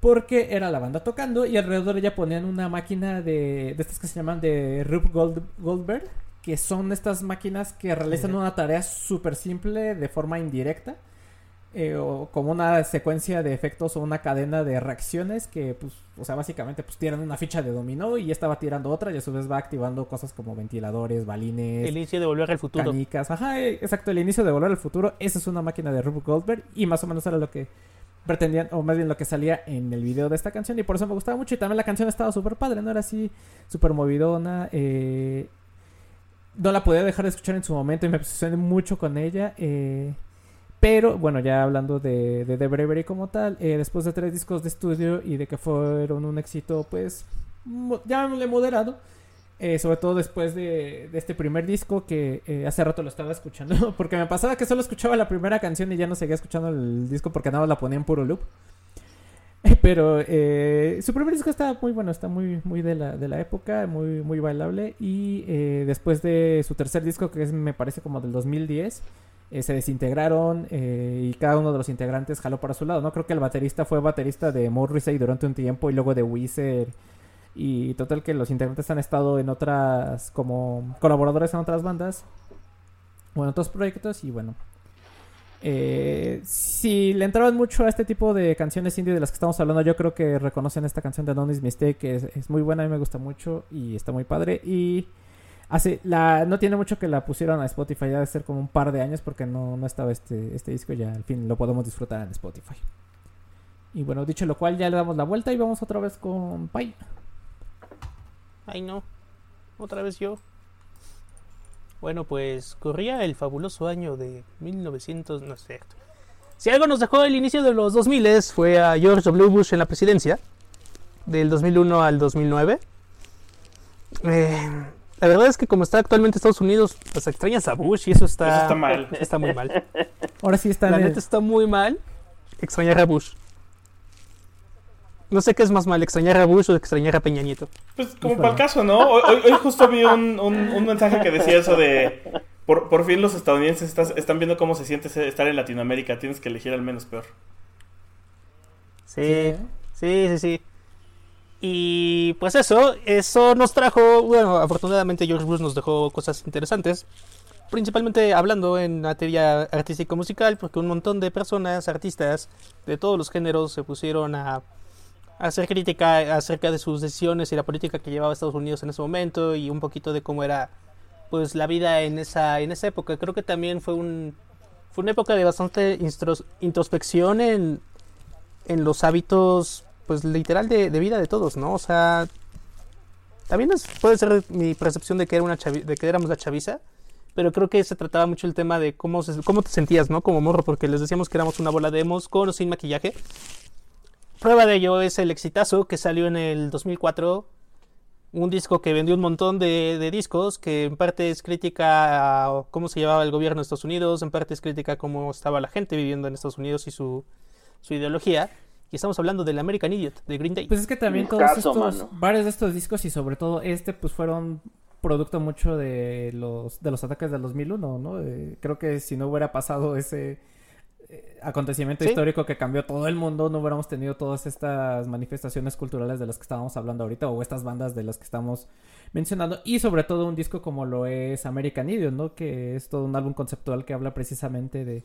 porque era la banda tocando y alrededor de ella ponían una máquina de, de estas que se llaman de Rube Gold, Goldberg, que son estas máquinas que realizan una tarea súper simple de forma indirecta. eh, o como una secuencia de efectos o una cadena de reacciones que, pues, o sea, básicamente, pues tiran una ficha de dominó y ya estaba tirando otra y a su vez va activando cosas como ventiladores, balines, El inicio de Volver al Futuro. canicas. Ajá, eh, exacto, el inicio de Volver al Futuro. Esa es una máquina de Rube Goldberg y más o menos era lo que pretendían, o más bien lo que salía en el video de esta canción y por eso me gustaba mucho y también la canción estaba súper padre, no era así súper movidona. eh, no la podía dejar de escuchar en su momento y me obsesioné mucho con ella. eh, pero bueno, ya hablando de, de The Bravery como tal, eh, después de tres discos de estudio y de que fueron un éxito, pues, mo- llamémosle moderado, eh, sobre todo después de, este primer disco que hace rato lo estaba escuchando, porque me pasaba que solo escuchaba la primera canción y ya no seguía escuchando el disco porque nada la ponía en puro loop. Pero eh, su primer disco está muy bueno, está muy, muy de, la, de la época, muy, muy bailable. Y eh, después de su tercer disco, que es, me parece como del 2010, eh, se desintegraron y cada uno de los integrantes jaló para su lado. No creo que el baterista fue baterista de Morrissey durante un tiempo y luego de Weezer. Y total que los integrantes han estado en otras, como colaboradores en otras bandas o en otros proyectos y bueno. Eh, si le entraban mucho a este tipo de canciones indie de las que estamos hablando, yo creo que reconocen esta canción de Nonis Mistake, que es, muy buena, a mí me gusta mucho y está muy padre. Y hace la no tiene mucho que la pusieron a Spotify, ya debe ser como un par de años porque no, no estaba este, este disco, ya al fin lo podemos disfrutar en Spotify. Y bueno, dicho lo cual, ya le damos la vuelta y vamos otra vez con Pai. Ay, no. Otra vez yo. Bueno, pues corría el fabuloso año de 1900, no es cierto. Si algo nos dejó el inicio de los 2000 fue a George W. Bush en la presidencia, del 2001 al 2009. Eh, la verdad es que como está actualmente Estados Unidos, pues extrañas a Bush y eso está, Eso está mal. Está muy mal. Ahora sí está La neta está muy mal extrañar a Bush. No sé qué es más mal, extrañar a Bush o extrañar a Peña Nieto. Pues como para el caso, ¿no? Hoy, hoy- hoy justo vi un, un- un mensaje que decía eso de... Por, por fin los estadounidenses estás- están viendo cómo se siente estar en Latinoamérica. Tienes que elegir al menos peor. Sí, sí, sí, sí. Y pues eso, eso nos trajo, bueno, afortunadamente George Bush nos dejó cosas interesantes, principalmente hablando en materia artístico-musical, porque un montón de personas, artistas de todos los géneros se pusieron a hacer crítica acerca de sus decisiones y la política que llevaba Estados Unidos en ese momento y un poquito de cómo era pues la vida en esa en esa época. Creo que también fue un fue una época de bastante introspección en en los hábitos, pues literal de, de vida de todos, ¿no? O sea, también es- puede ser mi percepción de que, era una chavi- de que éramos la chaviza, pero creo que se trataba mucho el tema de cómo, se- cómo te sentías, ¿no? Como morro, porque les decíamos que éramos una bola de emos con o sin maquillaje. Prueba de ello es el exitazo que salió en el 2004, un disco que vendió un montón de, de discos, que en parte es crítica a cómo se llevaba el gobierno de Estados Unidos, en parte es crítica a cómo estaba la gente viviendo en Estados Unidos y su, su ideología. Y estamos hablando del American Idiot, de Green Day. Pues es que también todos estos, mano. varios de estos discos y sobre todo este, pues fueron producto mucho de los de los ataques del 2001, ¿no? Eh, creo que si no hubiera pasado ese eh, acontecimiento Sí. histórico que cambió todo el mundo, no hubiéramos tenido todas estas manifestaciones culturales de las que estábamos hablando ahorita o estas bandas de las que estamos mencionando y sobre todo un disco como lo es American Idiot, ¿no? Que es todo un álbum conceptual que habla precisamente de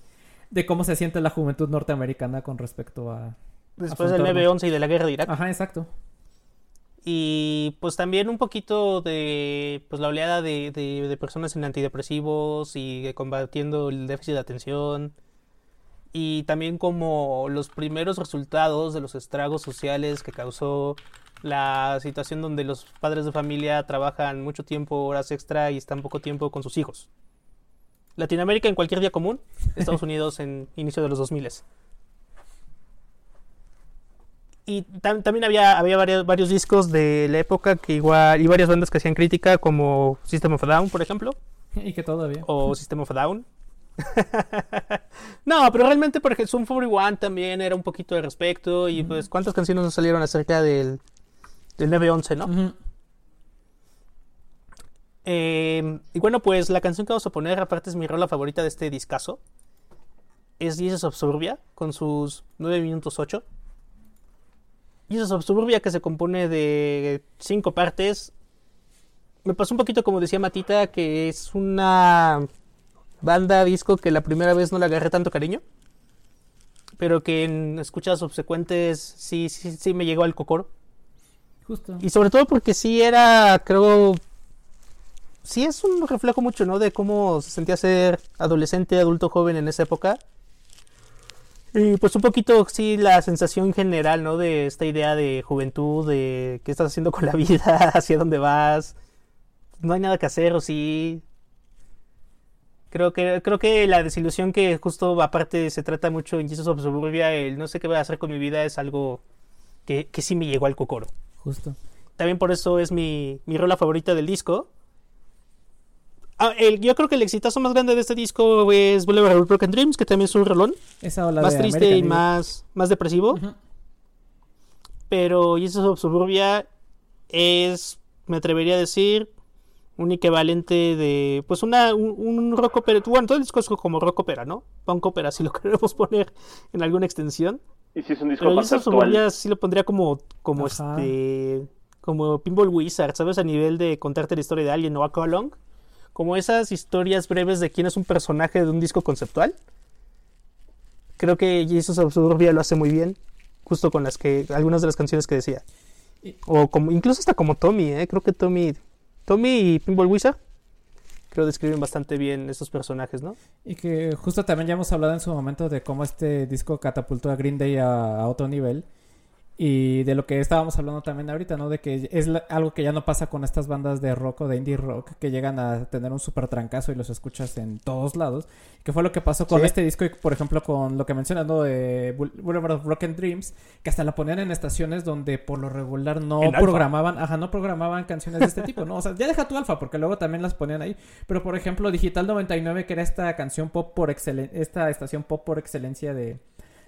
de cómo se siente la juventud norteamericana con respecto a Después del afrontarlo. 9-11 y de la guerra de Irak. Ajá, exacto. Y pues también un poquito de pues la oleada de, de- de personas en antidepresivos y combatiendo el déficit de atención. Y también como los primeros resultados de los estragos sociales que causó la situación donde los padres de familia trabajan mucho tiempo, horas extra y están poco tiempo con sus hijos. Latinoamérica en cualquier día común, Estados Unidos en inicio de los 2000 Y tam- también había, había varios, varios discos de la época que igual, y varias bandas que hacían crítica, como System of a Down, por ejemplo, Y que todavía. o System of a Down. no, pero realmente, por ejemplo, Zoom 41 también era un poquito de respecto, y pues, ¿cuántas canciones nos salieron acerca del, del 9-11, no? Eh, y bueno, pues la canción que vamos a poner, aparte es mi rola favorita de este discazo, es Jesus of Suburbia, con sus 9 minutos 8. Jesus of Suburbia que se compone de cinco partes. Me pasó un poquito como decía Matita, que es una banda disco que la primera vez no le agarré tanto cariño. Pero que en escuchas subsecuentes sí, sí, sí me llegó al cocoro. Justo. Y sobre todo porque sí era, creo, sí es un reflejo mucho, ¿no? De cómo se sentía ser adolescente, adulto, joven en esa época. Y pues un poquito, sí, la sensación general, ¿no? De esta idea de juventud, de qué estás haciendo con la vida, hacia dónde vas, no hay nada que hacer o sí. Creo que, creo que la desilusión que justo aparte se trata mucho en Jesus of Suburbia, el no sé qué voy a hacer con mi vida, es algo que, que sí me llegó al cocoro. Justo. También por eso es mi, mi rola favorita del disco. Ah, el- yo creo que el exitazo más grande de este disco es Boulevard of Broken Dreams, que también es un rolón. Esa ola Más de triste American y más, más depresivo. Pero Jesus of Suburbia es, me atrevería a decir, un equivalente de, pues una, un, un rock opera, bueno, todo el disco es como rock opera, ¿no? Punk opera, si lo queremos poner en alguna extensión. Y si es un disco Pero conceptual. Suburbia sí lo pondría como, como Ajá. este, como Pinball Wizard, ¿sabes? A nivel de contarte la historia de alguien o Aqua Long. Como esas historias breves de quién es un personaje de un disco conceptual. Creo que Jesus of Suburbia lo hace muy bien, justo con las que, algunas de las canciones que decía. O como, incluso hasta como Tommy, ¿eh? Creo que Tommy, Tommy y Pinball Wizard, creo describen bastante bien esos personajes, ¿no? Y que justo también ya hemos hablado en su momento de cómo este disco catapultó a Green Day a otro nivel. Y de lo que estábamos hablando también ahorita, ¿no? De que es la- algo que ya no pasa con estas bandas de rock o de indie rock que llegan a tener un super trancazo y los escuchas en todos lados. Que fue lo que pasó con Sí. este disco y, por ejemplo, con lo que mencionas, ¿no? De Boul- Boulevard of Broken Dreams, que hasta la ponían en estaciones donde por lo regular no Alfa. programaban, ajá, no programaban canciones de este tipo, ¿no? O sea, ya deja tu alfa, porque luego también las ponían ahí. Pero, por ejemplo, Digital 99, que era esta canción pop por excelencia, esta estación pop por excelencia de...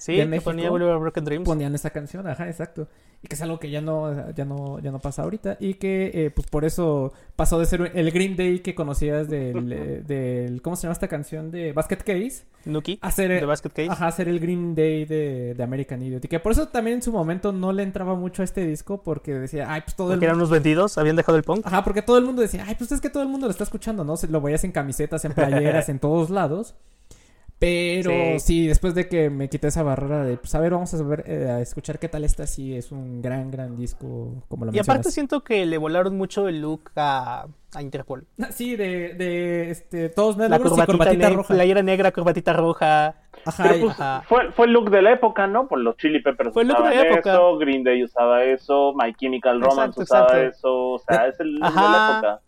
Sí, De México, ponía Broken Dreams. Ponían esa canción, ajá, exacto. Y que es algo que ya no, ya no, ya no pasa ahorita. Y que, eh, pues, por eso pasó de ser el Green Day que conocías del, del ¿cómo se llama esta canción? De Basket Case. Nuki, A ser, de Basket Case. Ajá, a ser el Green Day de, de American Idiot. Y que por eso también en su momento no le entraba mucho a este disco porque decía, ay, pues todo el Porque eran mundo... unos vendidos, habían dejado el punk. Ajá, porque todo el mundo decía, ay, pues es que todo el mundo lo está escuchando, ¿no? Se- Lo veías en camisetas, en playeras, en todos lados. Pero Sí. sí. después de que me quité esa barrera de, pues a ver, vamos a ver, eh, a escuchar qué tal está, sí, es un gran, gran disco, como lo Y aparte siento que le volaron mucho el look a, a Interpol. Sí, de, de, este, todos La negros y corbatita, corbatita ne- roja. playera negra, corbatita roja. Ajá, Pero pues, Ajá. fue, fue el look de la época, ¿no? Pues los Chili Peppers Fue el look de la época. eso, Green Day usaba eso, My Chemical Romance Exacto, usaba exacto. eso, o sea, es el look de la época.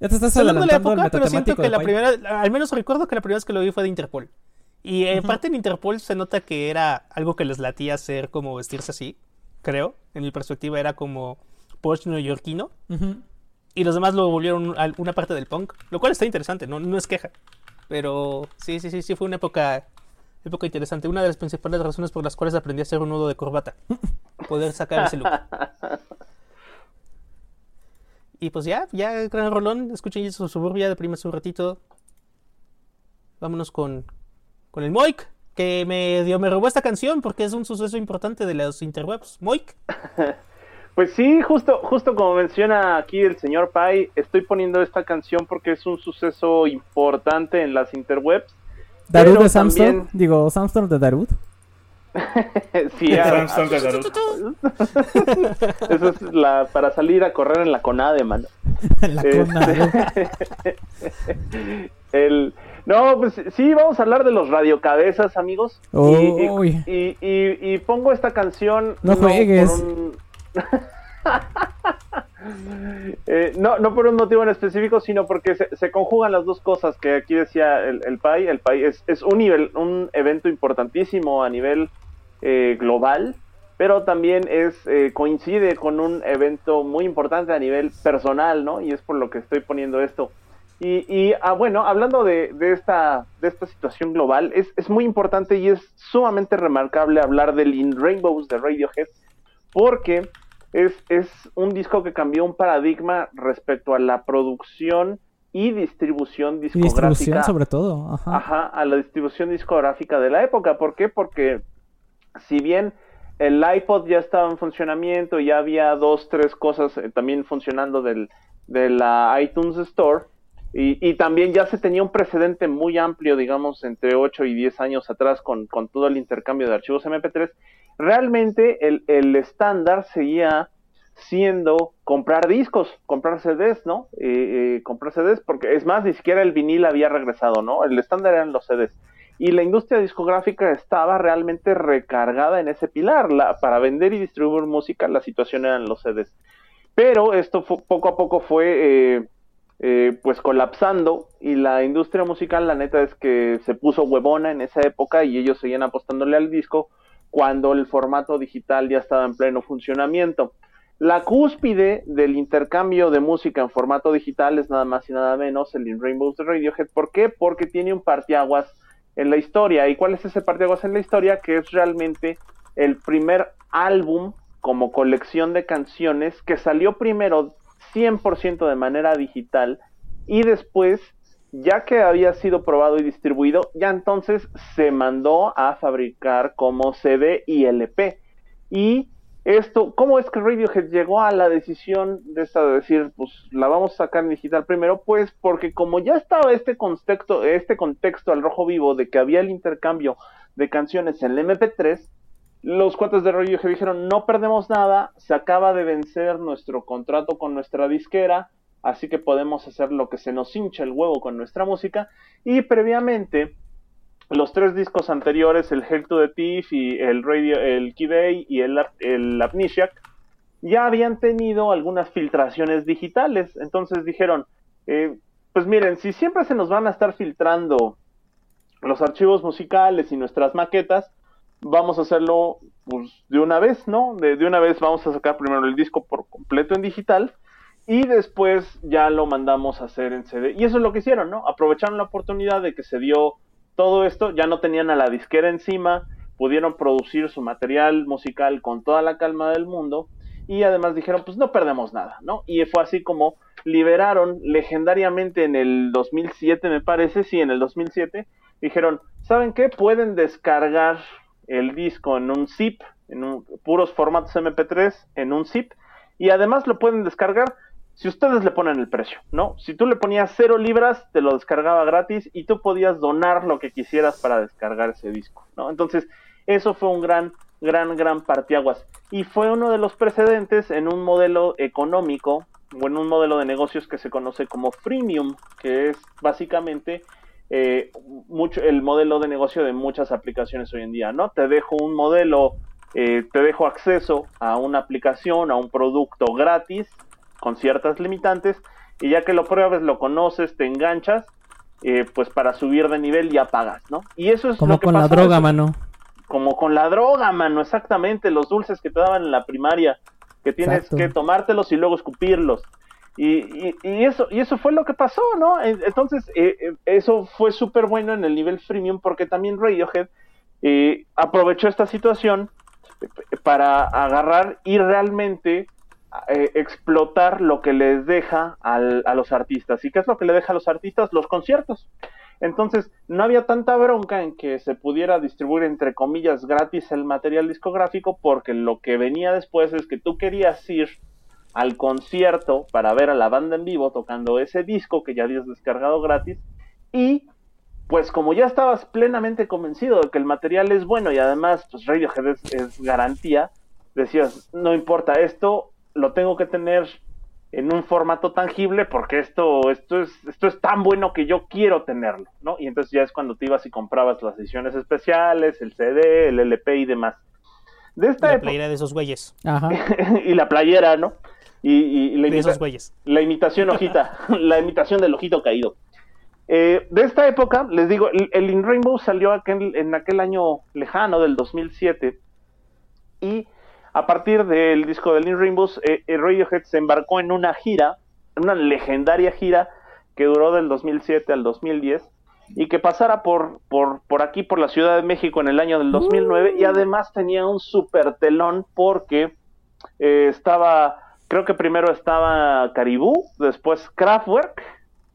ya te estás hablando de la época, pero siento que la primera, al menos recuerdo que la primera vez que lo vi fue de Interpol. Y eh, aparte en Interpol se nota que era algo que les latía hacer como vestirse así, creo. En mi perspectiva era como post neoyorquino. Y los demás lo volvieron a una parte del punk, lo cual está interesante, no, no es queja. Pero sí, sí, sí, sí, fue una época, época interesante. Una de las principales razones por las cuales aprendí a hacer un nudo de corbata. Poder sacar ese look. Y pues ya, ya, gran rolón. Escuchen su suburbia, deprimes un ratito. Vámonos con, con el Moik, que me, dio, me robó esta canción porque es un suceso importante de los interwebs. Moik. Pues sí, justo, justo como menciona aquí el señor Pai, estoy poniendo esta canción porque es un suceso importante en las interwebs. Darud de Samstorm, también- digo, Samstorm de Darud. sí, a- Samsung de Darut. eso es la, para salir a correr en la CONADE, mano. La Este, cona. El, no, pues sí, vamos a hablar de los radiocabezas, amigos. Y- y, Uy. y, y- y pongo esta canción. No juegues. por un- Eh, no, no por un motivo en específico, sino porque se, se conjugan las dos cosas que aquí decía el, el PAI. El PAI es, es un, nivel, un evento importantísimo a nivel eh, global, pero también es eh, coincide con un evento muy importante a nivel personal, ¿no? Y es por lo que estoy poniendo esto. Y, y ah, bueno, hablando de, de esta, de esta situación global, es, es muy importante y es sumamente remarcable hablar del In Rainbows de Radiohead, porque es, es un disco que cambió un paradigma respecto a la producción y distribución Y discográfica. distribución sobre todo. Ajá. Ajá, a la distribución discográfica de la época. ¿Por qué? Porque si bien el iPod ya estaba en funcionamiento, ya había dos, tres cosas eh, también funcionando del, de la iTunes Store, y, y también ya se tenía un precedente muy amplio, digamos, entre 8 y 10 años atrás con, con todo el intercambio de archivos MP3, realmente el, el estándar seguía siendo comprar discos, comprar CDs, ¿no? Eh, eh, comprar CDs, porque es más, ni siquiera el vinil había regresado, ¿no? El estándar eran los CDs. Y la industria discográfica estaba realmente recargada en ese pilar. La, para vender y distribuir música, la situación eran los CDs. Pero esto fu- poco a poco fue eh, eh, pues colapsando y la industria musical, la neta es que se puso huevona en esa época y ellos seguían apostándole al disco cuando el formato digital ya estaba en pleno funcionamiento. La cúspide del intercambio de música en formato digital es nada más y nada menos el In Rainbows de Radiohead. ¿Por qué? Porque tiene un parteaguas en la historia. ¿Y cuál es ese parteaguas en la historia? Que es realmente el primer álbum como colección de canciones que salió primero 100% de manera digital y después, ya que había sido probado y distribuido, ya entonces se mandó a fabricar como CD y LP. Y esto, ¿cómo es que Radiohead llegó a la decisión de esta de decir, pues la vamos a sacar en digital primero? Pues porque como ya estaba este contexto, este contexto al rojo vivo de que había el intercambio de canciones en el MP3, los cuates de Radiohead dijeron, no perdemos nada, se acaba de vencer nuestro contrato con nuestra disquera, así que podemos hacer lo que se nos hincha el huevo con nuestra música. Y previamente, los tres discos anteriores, el Hell to the Thief y el Radio, el Key y el, el ya habían tenido algunas filtraciones digitales. Entonces dijeron, eh, pues miren, si siempre se nos van a estar filtrando los archivos musicales y nuestras maquetas, vamos a hacerlo pues, de una vez, ¿no? De, de, una vez vamos a sacar primero el disco por completo en digital y después ya lo mandamos a hacer en CD. Y eso es lo que hicieron, ¿no? Aprovecharon la oportunidad de que se dio todo esto, ya no tenían a la disquera encima, pudieron producir su material musical con toda la calma del mundo y además dijeron, pues no perdemos nada, ¿no? Y fue así como liberaron legendariamente en el 2007, me parece, sí, en el 2007, dijeron, ¿saben qué? Pueden descargar el disco en un zip, en un, puros formatos MP3, en un zip, y además lo pueden descargar si ustedes le ponen el precio, ¿no? Si tú le ponías cero libras, te lo descargaba gratis y tú podías donar lo que quisieras para descargar ese disco, ¿no? Entonces, eso fue un gran, gran, gran partiaguas. Y fue uno de los precedentes en un modelo económico o en un modelo de negocios que se conoce como freemium, que es básicamente eh, mucho el modelo de negocio de muchas aplicaciones hoy en día, ¿no? Te dejo un modelo, eh, te dejo acceso a una aplicación, a un producto gratis, con ciertas limitantes, y ya que lo pruebas, lo conoces, te enganchas, eh, pues para subir de nivel ya pagas, ¿no? Y eso es como lo que con la droga, eso- mano. Como con la droga, mano, exactamente, los dulces que te daban en la primaria, que tienes Exacto. que tomártelos y luego escupirlos. Y, eso, y eso fue lo que pasó, ¿no? En- Entonces, eh, eh, eso fue súper bueno en el nivel freemium porque también Radiohead eh, aprovechó esta situación para agarrar y realmente explotar lo que les deja a los artistas. ¿Y qué es lo que le deja a los artistas? Los conciertos. Entonces, no había tanta bronca en que se pudiera distribuir, entre comillas, gratis el material discográfico, porque lo que venía después es que tú querías ir al concierto para ver a la banda en vivo tocando ese disco que ya habías descargado gratis y pues como ya estabas plenamente convencido de que el material es bueno y además pues Radiohead es, es garantía, decías, no importa esto, lo tengo que tener en un formato tangible porque esto, esto, es, esto es tan bueno que yo quiero tenerlo, ¿no? Y entonces ya es cuando te ibas y comprabas las ediciones especiales, el CD, el LP y demás. De esta La época, playera de esos güeyes. Ajá. y la playera, ¿no? Y, y- la, De esos güeyes. la imitación hojita, la imitación del ojito caído. Eh, de esta época, les digo, el, el In Rainbow salió aquel- en aquel año lejano del 2007 y a partir del disco del In Rainbows, eh, eh, Radiohead se embarcó en una gira, una legendaria gira que duró del 2007 al 2010 y que pasara por, por, por aquí, por la Ciudad de México en el año del 2009 y además tenía un super telón porque eh, estaba, creo que primero estaba Caribú, después Kraftwerk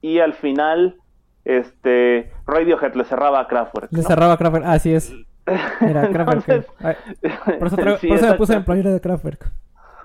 y al final este Radiohead le cerraba a Kraftwerk. Le cerraba Kraftwerk. Así es. Mira, Kraftwerk. Entonces- Ay, Por eso, traigo- Sí, por eso me puse en playera de Kraftwerk.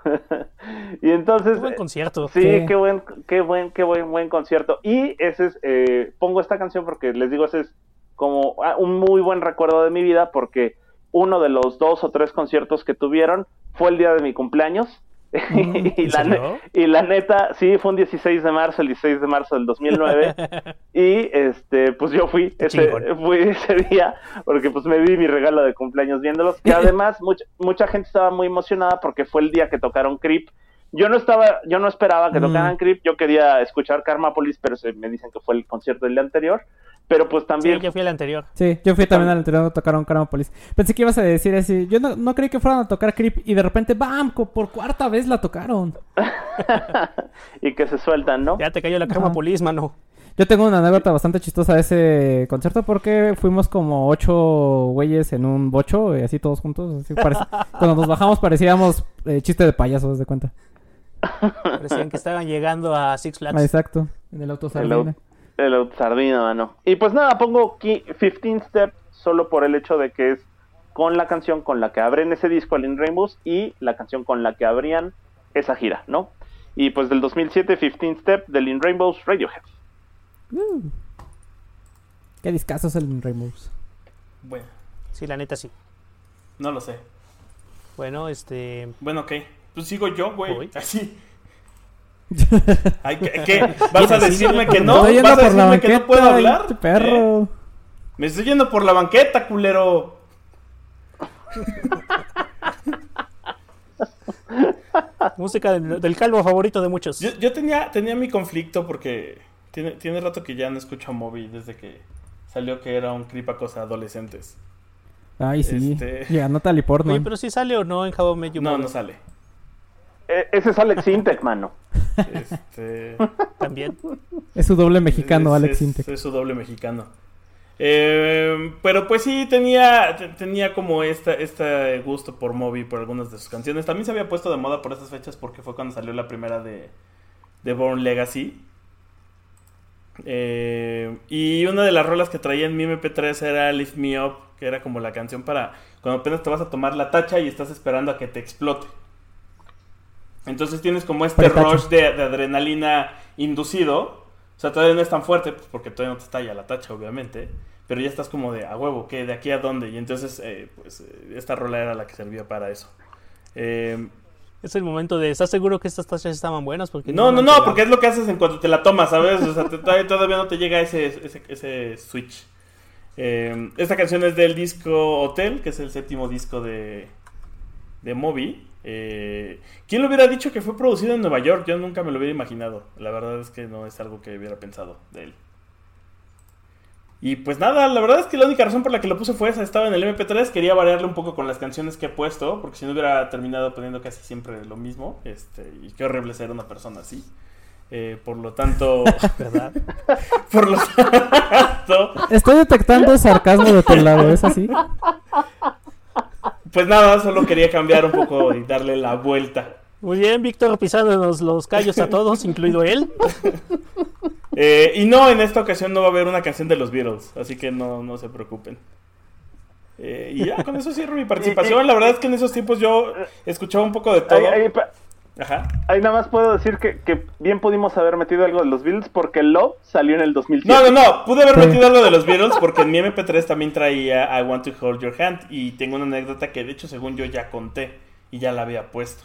y entonces Qué buen concierto. Sí, Sí. qué buen, qué buen, qué buen, buen concierto. Y ese es, eh, pongo esta canción porque les digo, ese es como ah, un muy buen recuerdo de mi vida porque uno de los dos o tres conciertos que tuvieron fue el día de mi cumpleaños. y, ¿en la y la neta, sí, fue un 16 de marzo, el 16 de marzo del 2009. y este, pues yo fui ese, fui ese día porque pues me di mi regalo de cumpleaños viéndolos. Que además mucha, mucha gente estaba muy emocionada porque fue el día que tocaron Creep. Yo no estaba, yo no esperaba que Mm. tocaran Creep, yo quería escuchar Karmapolis, pero se, me dicen que fue el concierto del día anterior. Pero pues Sí, también yo fui al anterior. Sí, yo fui también al anterior donde tocaron Karma Police. Pensé que ibas a decir así. Yo no, no creí que fueran a tocar Creep y de repente, ¡bam! Por cuarta vez la tocaron. y que se sueltan, ¿no? Ya te cayó la crema Ajá. polis, mano. Yo tengo una anécdota bastante chistosa de ese concierto porque fuimos como ocho güeyes en un bocho y así todos juntos. así Cuando nos bajamos parecíamos eh, chiste de payasos, de cuenta. Parecían que estaban llegando a Six Ah, Flags. exacto, en el auto El, au- sardina, mano. Y pues nada, pongo qui- 15 Step solo por el hecho de que es con la canción con la que abren ese disco al In Rainbows y la canción con la que abrían esa gira, ¿no? Y pues del 2007, 15 Step del In Rainbows Radiohead. Uh. Qué discazo es el Rainbows. Bueno, Sí, la neta sí. no lo sé. Bueno, este. Bueno, ok. Pues sigo yo, güey. Así. Ay, ¿qué, qué? ¿Vas a ¿Quieres decirme ir? que no? ¿Vas a decirme que no puedo hablar? este perro. ¿Eh? Me estoy yendo por la banqueta, culero. Música del, del calvo favorito de muchos. Yo, yo tenía, tenía mi conflicto porque tiene, tiene rato que ya no escucho a Moby desde que salió que era un creep a cosas adolescentes. Ay, sí. Este- Ya, Natalie Portman. Oye, pero si sale o no en Your No, no sale. E- ese es Alex Intec, mano. Este, También. Es su doble mexicano, es, Alex es- Intec. es su doble mexicano. Eh, pero pues sí, tenía, te- tenía como esta, este gusto por Moby, por algunas de sus canciones. También se había puesto de moda por esas fechas porque fue cuando salió la primera de, de Born Legacy. Eh, y una de las rolas que traía en mi MP3 era Lift Me Up, que era como la canción para cuando apenas te vas a tomar la tacha y estás esperando a que te explote. Entonces tienes como este rush de, de adrenalina inducido. O sea, todavía no es tan fuerte, pues, porque todavía no te estalla la tacha, obviamente. Pero ya estás como de a huevo, ¿qué? ¿De aquí a dónde? Y entonces, eh, pues, eh, esta rola era la que servía para eso. Eh, Es el momento de. ¿Estás seguro que estas tachas estaban buenas? Porque no, no, no, porque es lo que haces en cuanto te la tomas, ¿sabes? O sea, te- todavía, todavía no te llega ese, ese, ese switch. Eh, esta canción es del disco Hotel, que es el séptimo disco de, de Moby. Eh, ¿Quién lo hubiera dicho que fue producido en Nueva York? Yo nunca me lo hubiera imaginado. La verdad es que no es algo que hubiera pensado de él. Y pues nada, la verdad es que la única razón por la que lo puse fue esa. Estaba en el MP3, quería variarle un poco con las canciones que he puesto, porque si no hubiera terminado poniendo casi siempre lo mismo. Este, y qué horrible ser una persona así. Eh, por lo tanto, ¿Verdad? por lo tanto, Estoy detectando sarcasmo de tu lado, ¿es así? pues nada, solo quería cambiar un poco y darle la vuelta. Muy bien, Víctor pisándonos los callos a todos, incluido él. Eh, y no, en esta ocasión no va a haber una canción de los Beatles, así que no, no se preocupen. Eh, y ya, con eso cierro mi participación. La verdad es que en esos tiempos yo escuchaba un poco de todo. Ahí, ahí pa- Ajá. ahí nada más puedo decir que, que bien pudimos haber metido algo de los Beatles porque Love salió en el 2007. No, no, no, pude haber metido algo de los Beatles porque en mi MP3 también traía I Want to Hold Your Hand y tengo una anécdota que de hecho según yo ya conté y ya la había puesto.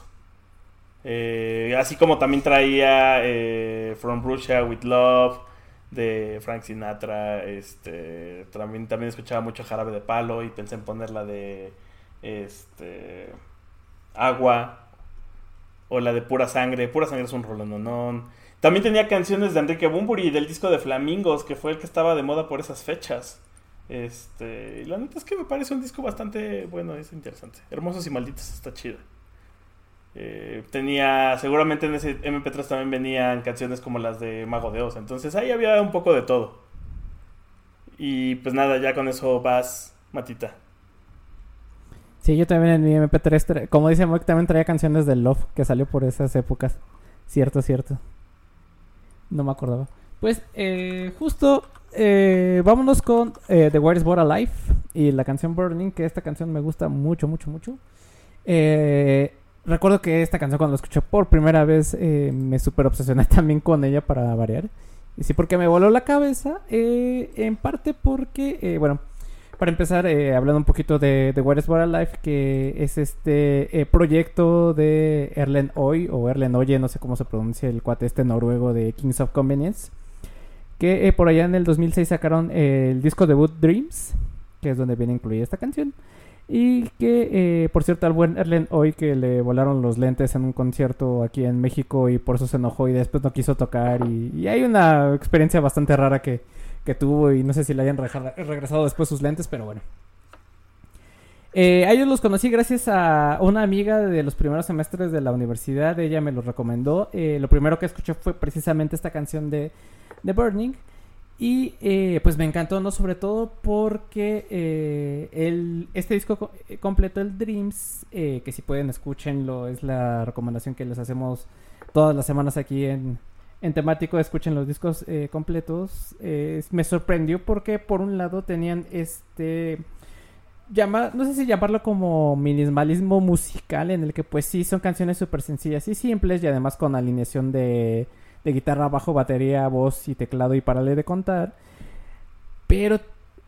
Eh, así como también traía eh, From Russia with Love de Frank Sinatra, este, también, también escuchaba mucho Jarabe de Palo y pensé en ponerla de este, Agua o la de Pura Sangre. Pura Sangre es un rolononón. También tenía canciones de Enrique Bumburi del disco de Flamingos, que fue el que estaba de moda por esas fechas. Este, y la neta es que me parece un disco bastante bueno, es interesante. Hermosos y malditos, está chido. Eh, tenía, seguramente en ese MP3 también venían canciones como las de Mago de Oz, entonces ahí había un poco de todo. Y pues nada, ya con eso vas, Matita. Sí, yo también en mi MP3, tra- como dice Moik, también traía canciones de Love que salió por esas épocas. Cierto, cierto. No me acordaba. Pues, eh, justo, eh, vámonos con eh, The Where is What Alive y la canción Burning, que esta canción me gusta mucho, mucho, mucho. Eh, recuerdo que esta canción cuando la escuché por primera vez eh, me super obsesioné también con ella para variar. Y sí, porque me voló la cabeza, eh, en parte porque, bueno, para empezar, eh, hablando un poquito de, de Where is Alive, que es este eh, proyecto de Erlen Oy, o Erlen Oye, no sé cómo se pronuncia el cuate este noruego de Kings of Convenience, que eh, por allá en el 2006 sacaron eh, el disco debut Dreams, que es donde viene incluida esta canción. Y que, eh, por cierto, al buen Erlen hoy que le volaron los lentes en un concierto aquí en México y por eso se enojó y después no quiso tocar. Y hay una experiencia bastante rara que, que tuvo y no sé si le hayan regresado después sus lentes, pero bueno. Eh, a ellos los conocí gracias a una amiga de los primeros semestres de la universidad. Ella me los recomendó. Eh, lo primero que escuché fue precisamente esta canción de, de Burning. Y eh, pues me encantó, ¿no? Sobre todo porque el, este disco co- completo, el Dreams, que si pueden escúchenlo, es la recomendación que les hacemos todas las semanas aquí en, en temático, escuchen los discos eh, completos. Eh, me sorprendió porque por un lado tenían este llama, no sé si llamarlo como minimalismo musical en el que pues sí son canciones súper sencillas y simples y además con alineación de, de guitarra, bajo, batería, voz y teclado y parale de contar. Pero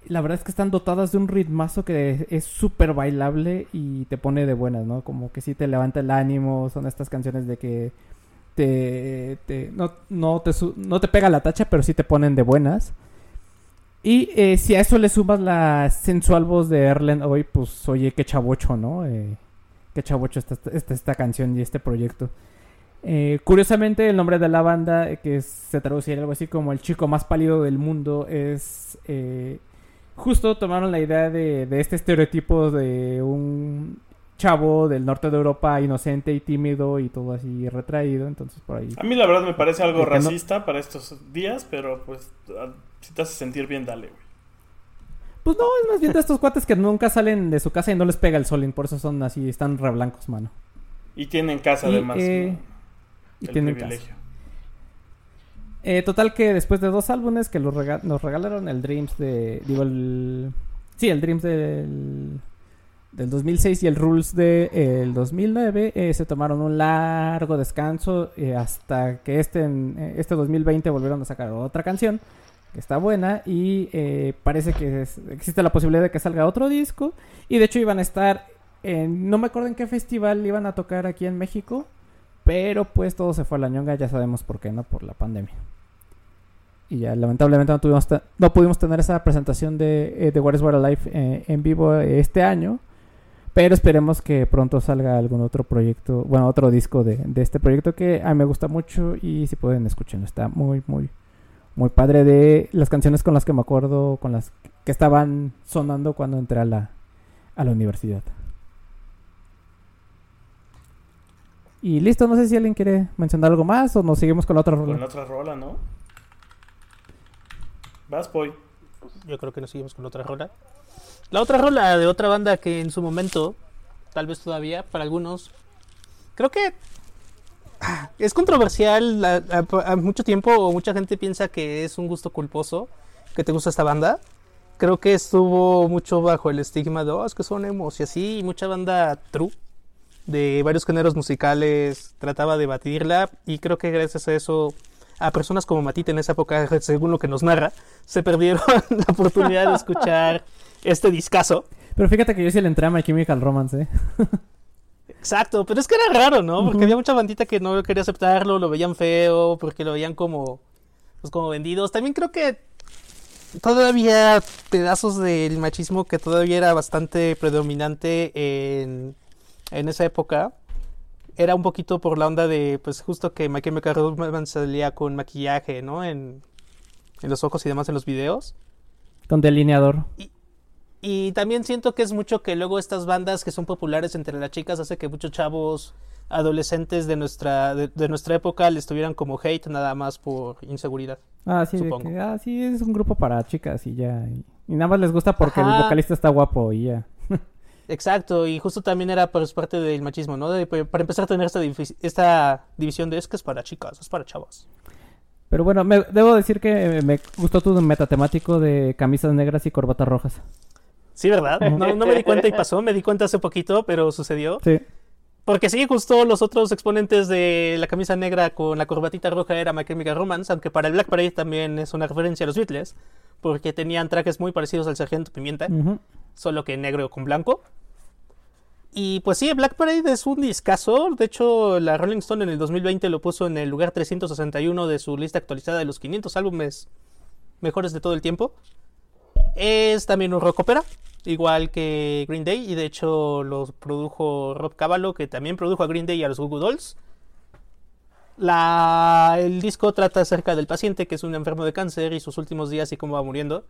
la verdad es que están dotadas de un ritmazo que es súper bailable y te pone de buenas, ¿no? Como que sí te levanta el ánimo, son estas canciones de que te, te- no, no, te no te pega la tacha, pero sí te ponen de buenas. Y eh, si a eso le sumas la sensual voz de Erlen hoy, pues oye, qué chavocho, ¿no? Eh, qué chavocho está esta, esta canción y este proyecto. Eh, curiosamente, el nombre de la banda, que es- se traduciría algo así como el chico más pálido del mundo, es justo tomaron la idea de, de este estereotipo de un chavo del norte de Europa inocente y tímido y todo así retraído, entonces por ahí. A mí la verdad me parece algo no- racista para estos días, pero pues si te hace sentir bien, dale, güey. Pues no, es más bien de estos cuates que nunca salen de su casa y no les pega el sol, y por eso son así, están re blancos, mano. Y tienen casa Y, además. eh, ¿no? Y El tienen privilegio. casa. Eh, total que después de dos álbumes que los rega- nos regalaron, el Dreams de... Digo, el... Sí, el Dreams del... Del 2006 y el Rules del 2009 eh, se tomaron un largo descanso eh, hasta que este, en, eh, este 2020 volvieron a sacar otra canción que está buena y eh, parece que existe la posibilidad de que salga otro disco y de hecho iban a estar en, no me acuerdo en qué festival iban a tocar aquí en México pero pues todo se fue a la ñonga, ya sabemos por qué, ¿no? Por la pandemia. Y ya lamentablemente no, tuvimos no pudimos tener esa presentación de, eh, de What is What Alive eh, en vivo eh, este año. Pero esperemos que pronto salga algún otro proyecto, bueno, otro disco de, de este proyecto que a mí me gusta mucho y si pueden escuchenlo. Está muy, muy, muy padre de las canciones con las que me acuerdo, con las que estaban sonando cuando entré a la, a la universidad. Y listo, no sé si alguien quiere mencionar algo más o nos seguimos con la otra rola. Con la otra rola, ¿no? Vas, Boy. Yo creo que nos seguimos con otra rola. La otra rola de otra banda que en su momento, tal vez todavía, para algunos, creo que ah, es controversial. A, mucho tiempo mucha gente piensa que es un gusto culposo que te gusta esta banda. Creo que estuvo mucho bajo el estigma de, oh, es que son emos y así. Mucha banda true de varios géneros musicales trataba de batirla. Y creo que gracias a eso, a personas como Matita en esa época, según lo que nos narra, se perdieron la oportunidad de escuchar este discazo. Pero fíjate que yo sí le entré a My Chemical Romance, ¿eh? Exacto, pero es que era raro, ¿no? Porque había mucha bandita que no quería aceptarlo, lo veían feo, porque lo veían como, pues como vendidos. También creo que todavía pedazos del machismo que todavía era bastante predominante en, en esa época. Era un poquito por la onda de, pues justo que My Chemical Romance salía con maquillaje, ¿no? En, en los ojos y demás en los videos. Con delineador. Y también siento que es mucho que luego estas bandas que son populares entre las chicas hace que muchos chavos adolescentes de nuestra de, de nuestra época les tuvieran como hate nada más por inseguridad. Ah, sí, Supongo. que, ah, sí, es un grupo para chicas y ya. Y, y nada más les gusta porque el vocalista está guapo y ya. Exacto, y justo también era pues, parte del machismo, ¿no? De- para empezar a tener esta, esta división de es que es para chicas, es para chavos. Pero bueno, me, debo decir que me gustó tu metatemático de camisas negras y corbatas rojas. Sí, ¿verdad? No, no me di cuenta y pasó, me di cuenta hace poquito, pero sucedió. Sí. Porque sí, justo los otros exponentes de la camisa negra con la corbatita roja era My Chemical Romance, aunque para el Black Parade también es una referencia a los Beatles, porque tenían trajes muy parecidos al Sargento Pimienta, solo que negro con blanco. Y pues sí, Black Parade es un discazo. De hecho, la Rolling Stone en el 2020 lo puso en el lugar 361 de su lista actualizada de los 500 álbumes mejores de todo el tiempo. Es también un rock opera. igual que Green Day, y de hecho los produjo Rob Cavallo, que también produjo a Green Day y a los Google Dolls. La, el disco trata acerca del paciente que es un enfermo de cáncer y sus últimos días y cómo va muriendo.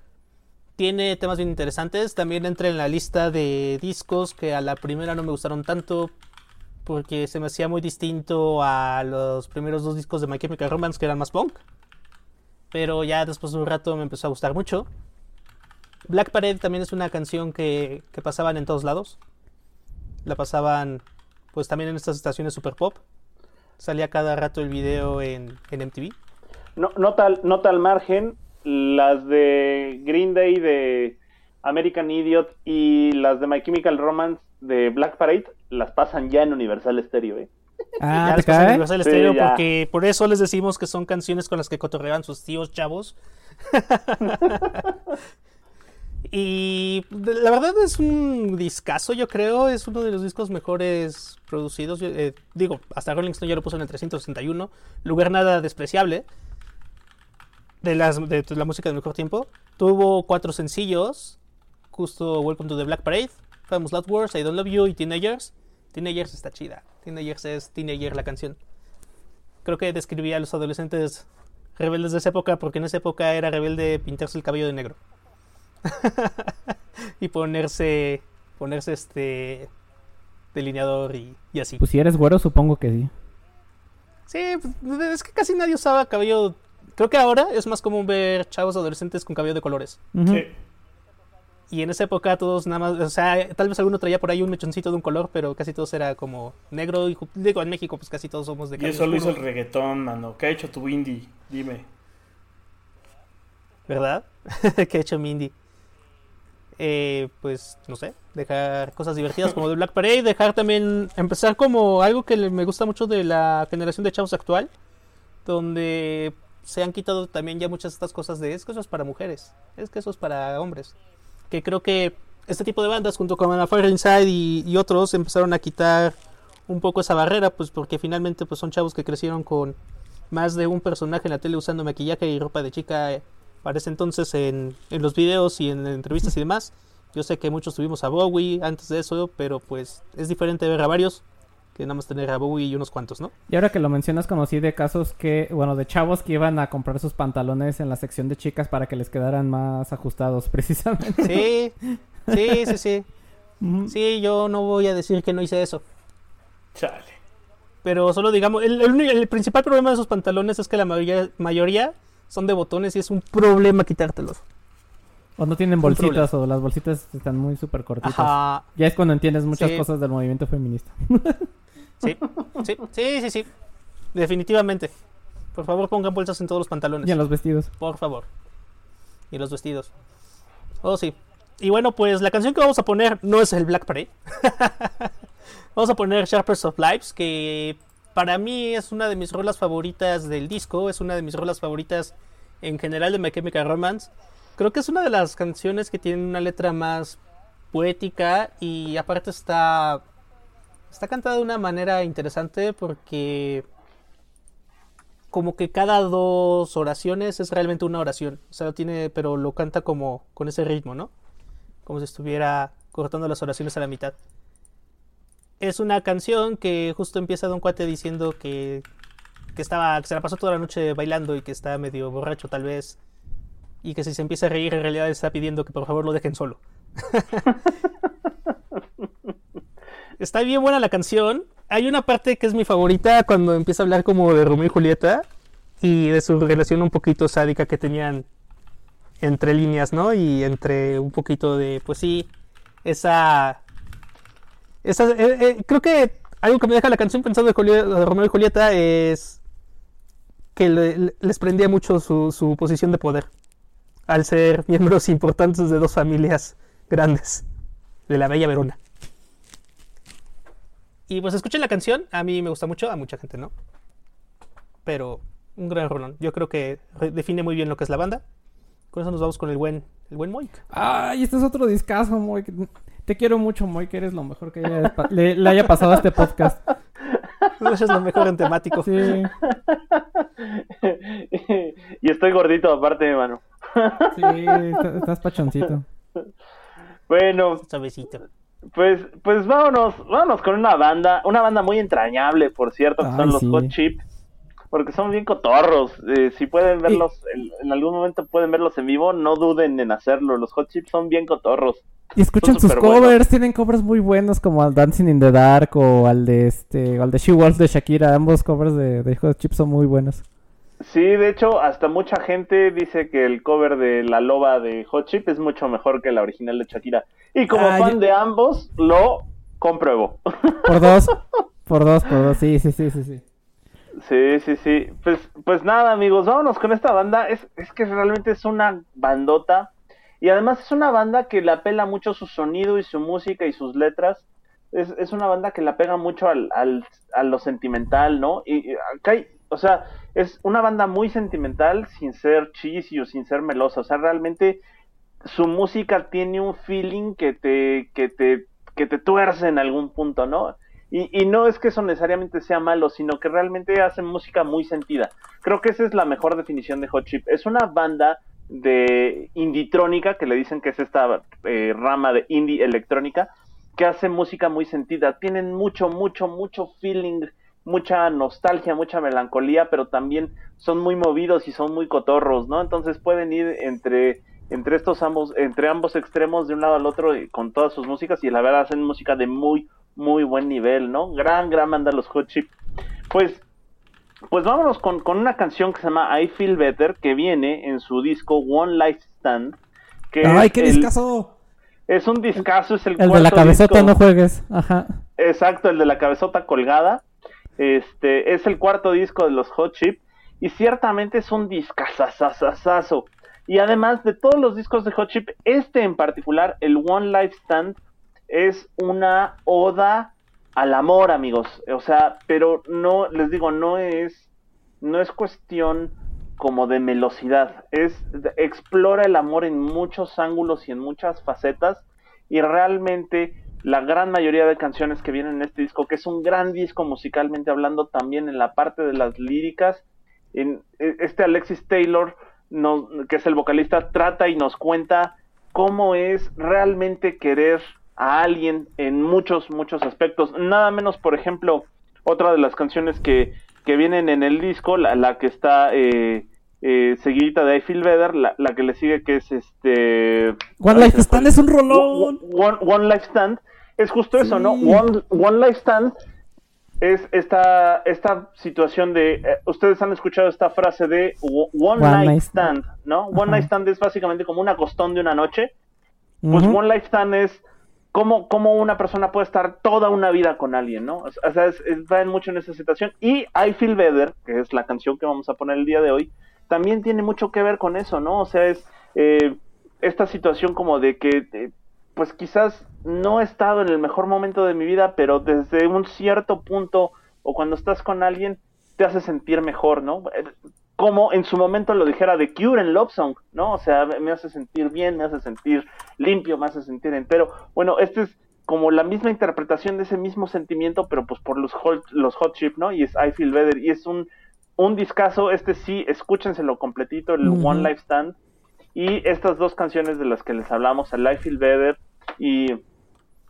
Tiene temas bien interesantes. También entra en la lista de discos que a la primera no me gustaron tanto porque se me hacía muy distinto a los primeros dos discos de My Chemical Romance que eran más punk. Pero ya después de un rato me empezó a gustar mucho. Black Parade también es una canción que, que pasaban en todos lados. La pasaban pues también en estas estaciones super pop. Salía cada rato el video en, en MTV. No, nota, al- nota al margen, las de Green Day de American Idiot y las de My Chemical Romance de Black Parade las pasan ya en Universal Stereo, ¿eh? Ah, Ya ¿te les pasé cae? Universal Sí, Stereo ya. porque por eso les decimos que son canciones con las que cotorreaban sus tíos chavos. y la verdad es un discazo, yo creo. Es uno de los discos mejores producidos. Eh, digo, hasta Rolling Stone ya lo puso en el 361. Lugar nada despreciable. De, las, de la música del mejor tiempo. Tuvo cuatro sencillos. Justo Welcome to the Black Parade. Famous Last Wars, I Don't Love You y Teenagers. Teenagers está chida. Teenagers es Teenager la canción. Creo que describía a los adolescentes rebeldes de esa época porque en esa época era rebelde pintarse el cabello de negro. y ponerse ponerse este delineador y, y así. Pues si eres güero, supongo que sí. Sí, pues, es que casi nadie usaba cabello. Creo que ahora es más común ver chavos adolescentes con cabello de colores. Sí. Y en esa época todos nada más, o sea, tal vez alguno traía por ahí un mechoncito de un color, pero casi todos era como negro. Y digo, en México pues casi todos somos de Y cabello eso lo hizo el reggaetón, mano. ¿Qué ha hecho tu indie? Dime. ¿Verdad? que ha hecho Mindy. Eh, pues, no sé, dejar cosas divertidas como de Black Parade, dejar también, empezar como algo que me gusta mucho de la generación de chavos actual, donde se han quitado también ya muchas de estas cosas de es que eso es para mujeres, es que eso es para hombres. Que creo que este tipo de bandas, junto con Fire Inside y, y otros, empezaron a quitar un poco esa barrera, pues porque finalmente pues son chavos que crecieron con más de un personaje en la tele usando maquillaje y ropa de chica para ese entonces en, en los videos y en entrevistas y demás. Yo sé que muchos tuvimos a Bowie antes de eso, pero pues es diferente ver a varios que nada más tener a Bowie y unos cuantos, ¿no? Y ahora que lo mencionas, conocí de casos que, bueno, de chavos que iban a comprar sus pantalones en la sección de chicas para que les quedaran más ajustados, precisamente. Sí, sí, sí, sí. Sí, yo no voy a decir que no hice eso. Chale. Pero solo digamos, el, el principal problema de esos pantalones es que la mayoría, mayoría son de botones y es un problema quitártelos. O no tienen bolsitas, o las bolsitas están muy súper cortitas. Ajá. Ya es cuando entiendes muchas Sí. cosas del movimiento feminista. Sí, sí, sí, sí, sí. Definitivamente. Por favor, pongan bolsas en todos los pantalones. Y en los vestidos. Por favor. Y los vestidos. Oh, sí. Y bueno, pues la canción que vamos a poner no es el Black Parade. vamos a poner Sharpers of Lives, que para mí es una de mis rolas favoritas del disco. Es una de mis rolas favoritas en general de My Chemical Romance. Creo que es una de las canciones que tiene una letra más poética y aparte está está cantada de una manera interesante porque como que cada dos oraciones es realmente una oración. O sea, tiene, pero lo canta como con ese ritmo, ¿no? Como si estuviera cortando las oraciones a la mitad. Es una canción que justo empieza de un cuate diciendo que, que estaba, que se la pasó toda la noche bailando y que está medio borracho tal vez. Y que si se empieza a reír en realidad está pidiendo que por favor lo dejen solo. Está bien buena la canción. Hay una parte que es mi favorita cuando empieza a hablar como de Romeo y Julieta y de su relación un poquito sádica que tenían entre líneas, ¿no? Y entre un poquito de, pues sí, esa... eh, eh, creo que algo que me deja la canción pensando de, Romeo y Julieta es que le- le- les prendía mucho su, posición de poder al ser miembros importantes de dos familias grandes de la Bella Verona. Y pues escuchen la canción, a mí me gusta mucho, a mucha gente no. Pero un gran rolón. Yo creo que define muy bien lo que es la banda. Con eso nos vamos con el buen, el buen Moik. Ay, este es otro discazo, Moy. Te quiero mucho, Moy, que eres lo mejor que haya le, le haya pasado a este podcast. Eso es lo mejor en temático. Sí. y estoy gordito aparte, mano. Sí, está- estás pachoncito. Bueno, Suavecito. pues, pues vámonos, vámonos con una banda, una banda muy entrañable, por cierto, que Ay, son los sí. Hot Chip, porque son bien cotorros. eh, si pueden verlos, en, en algún momento pueden verlos en vivo, no duden en hacerlo. Los Hot Chip son bien cotorros. Y escuchan sus covers, tienen covers muy buenos como al Dancing in the Dark o al de este, o al de She Wolf de Shakira, ambos covers de, de Hot Chip son muy buenos. Sí, de hecho, hasta mucha gente dice que el cover de La Loba de Hot Chip es mucho mejor que la original de Shakira. Y como Ah, fan yo- de ambos, lo compruebo. Por dos, por dos, por dos, sí, sí, sí, sí, sí. Sí, sí, sí. Pues, pues nada, amigos, vámonos con esta banda. Es, es que realmente es una bandota. Y además es una banda que le apela mucho su sonido y su música y sus letras. Es, es una banda que le apega mucho al, al, a lo sentimental, ¿no? Y, y acá hay, o sea, es una banda muy sentimental sin ser cheesy o sin ser melosa. O sea, realmente su música tiene un feeling que te, que te, que te tuerce en algún punto, ¿no? Y, y no es que eso necesariamente sea malo, sino que realmente hacen música muy sentida. Creo que esa es la mejor definición de Hot Chip. Es una banda de inditrónica, que le dicen que es esta eh, rama de indie electrónica, que hace música muy sentida. Tienen mucho, mucho, mucho feeling, mucha nostalgia, mucha melancolía, pero también son muy movidos y son muy cotorros, ¿no? Entonces pueden ir entre entre estos ambos, entre ambos extremos de un lado al otro y con todas sus músicas y la verdad hacen música de muy, muy buen nivel, ¿no? Gran, gran banda los Hot Chip. Pues, pues vámonos con, con una canción que se llama I Feel Better, que viene en su disco One Life Stand. Que Ay, es qué el- discazo. Es un discazo, es el, El de la cabezota disco- no juegues. Ajá. Exacto, el de la cabezota colgada. Este es el cuarto disco de los Hot Chip y ciertamente es un discazazazazazo. Y además de todos los discos de Hot Chip, este en particular, el One Life Stand, es una oda al amor, amigos. O sea, pero no, les digo, no es, no es cuestión como de melosidad. Es, explora el amor en muchos ángulos y en muchas facetas. Y realmente la gran mayoría de canciones que vienen en este disco, que es un gran disco musicalmente hablando también en la parte de las líricas, en, e- este Alexis Taylor, que es el vocalista, trata y nos cuenta cómo es realmente querer a alguien en muchos, muchos aspectos. Nada menos, por ejemplo, otra de las canciones que, que vienen en el disco, la, la que está eh, eh, seguidita de I Feel Better, la, la que le sigue que es este... One Life Stand es un rolón. One, One Life Stand es justo eso, ¿no? One, One Life Stand es esta, esta situación de. eh, ustedes han escuchado esta frase de One, One Night night Stand, ¿no? One Ajá. Night Stand es básicamente como una costón de una noche. Pues. One Life Stand es cómo, cómo una persona puede estar toda una vida con alguien, ¿no? O sea, es, es- va mucho en esa situación. Y I Feel Better, que es la canción que vamos a poner el día de hoy, también tiene mucho que ver con eso, ¿no? O sea, es eh, esta situación como de que, eh, pues quizás no he estado en el mejor momento de mi vida, pero desde un cierto punto o cuando estás con alguien te hace sentir mejor, ¿no? Como en su momento lo dijera The Cure en Love Song, ¿no? O sea, me hace sentir bien, me hace sentir limpio, me hace sentir entero. Bueno, este es como la misma interpretación de ese mismo sentimiento, pero pues por los hot, los hot chip, ¿no? Y es I Feel Better. Y es un, un discazo, este sí, escúchenselo completito, el. One Life Stand. Y estas dos canciones de las que les hablamos, el I Feel Better y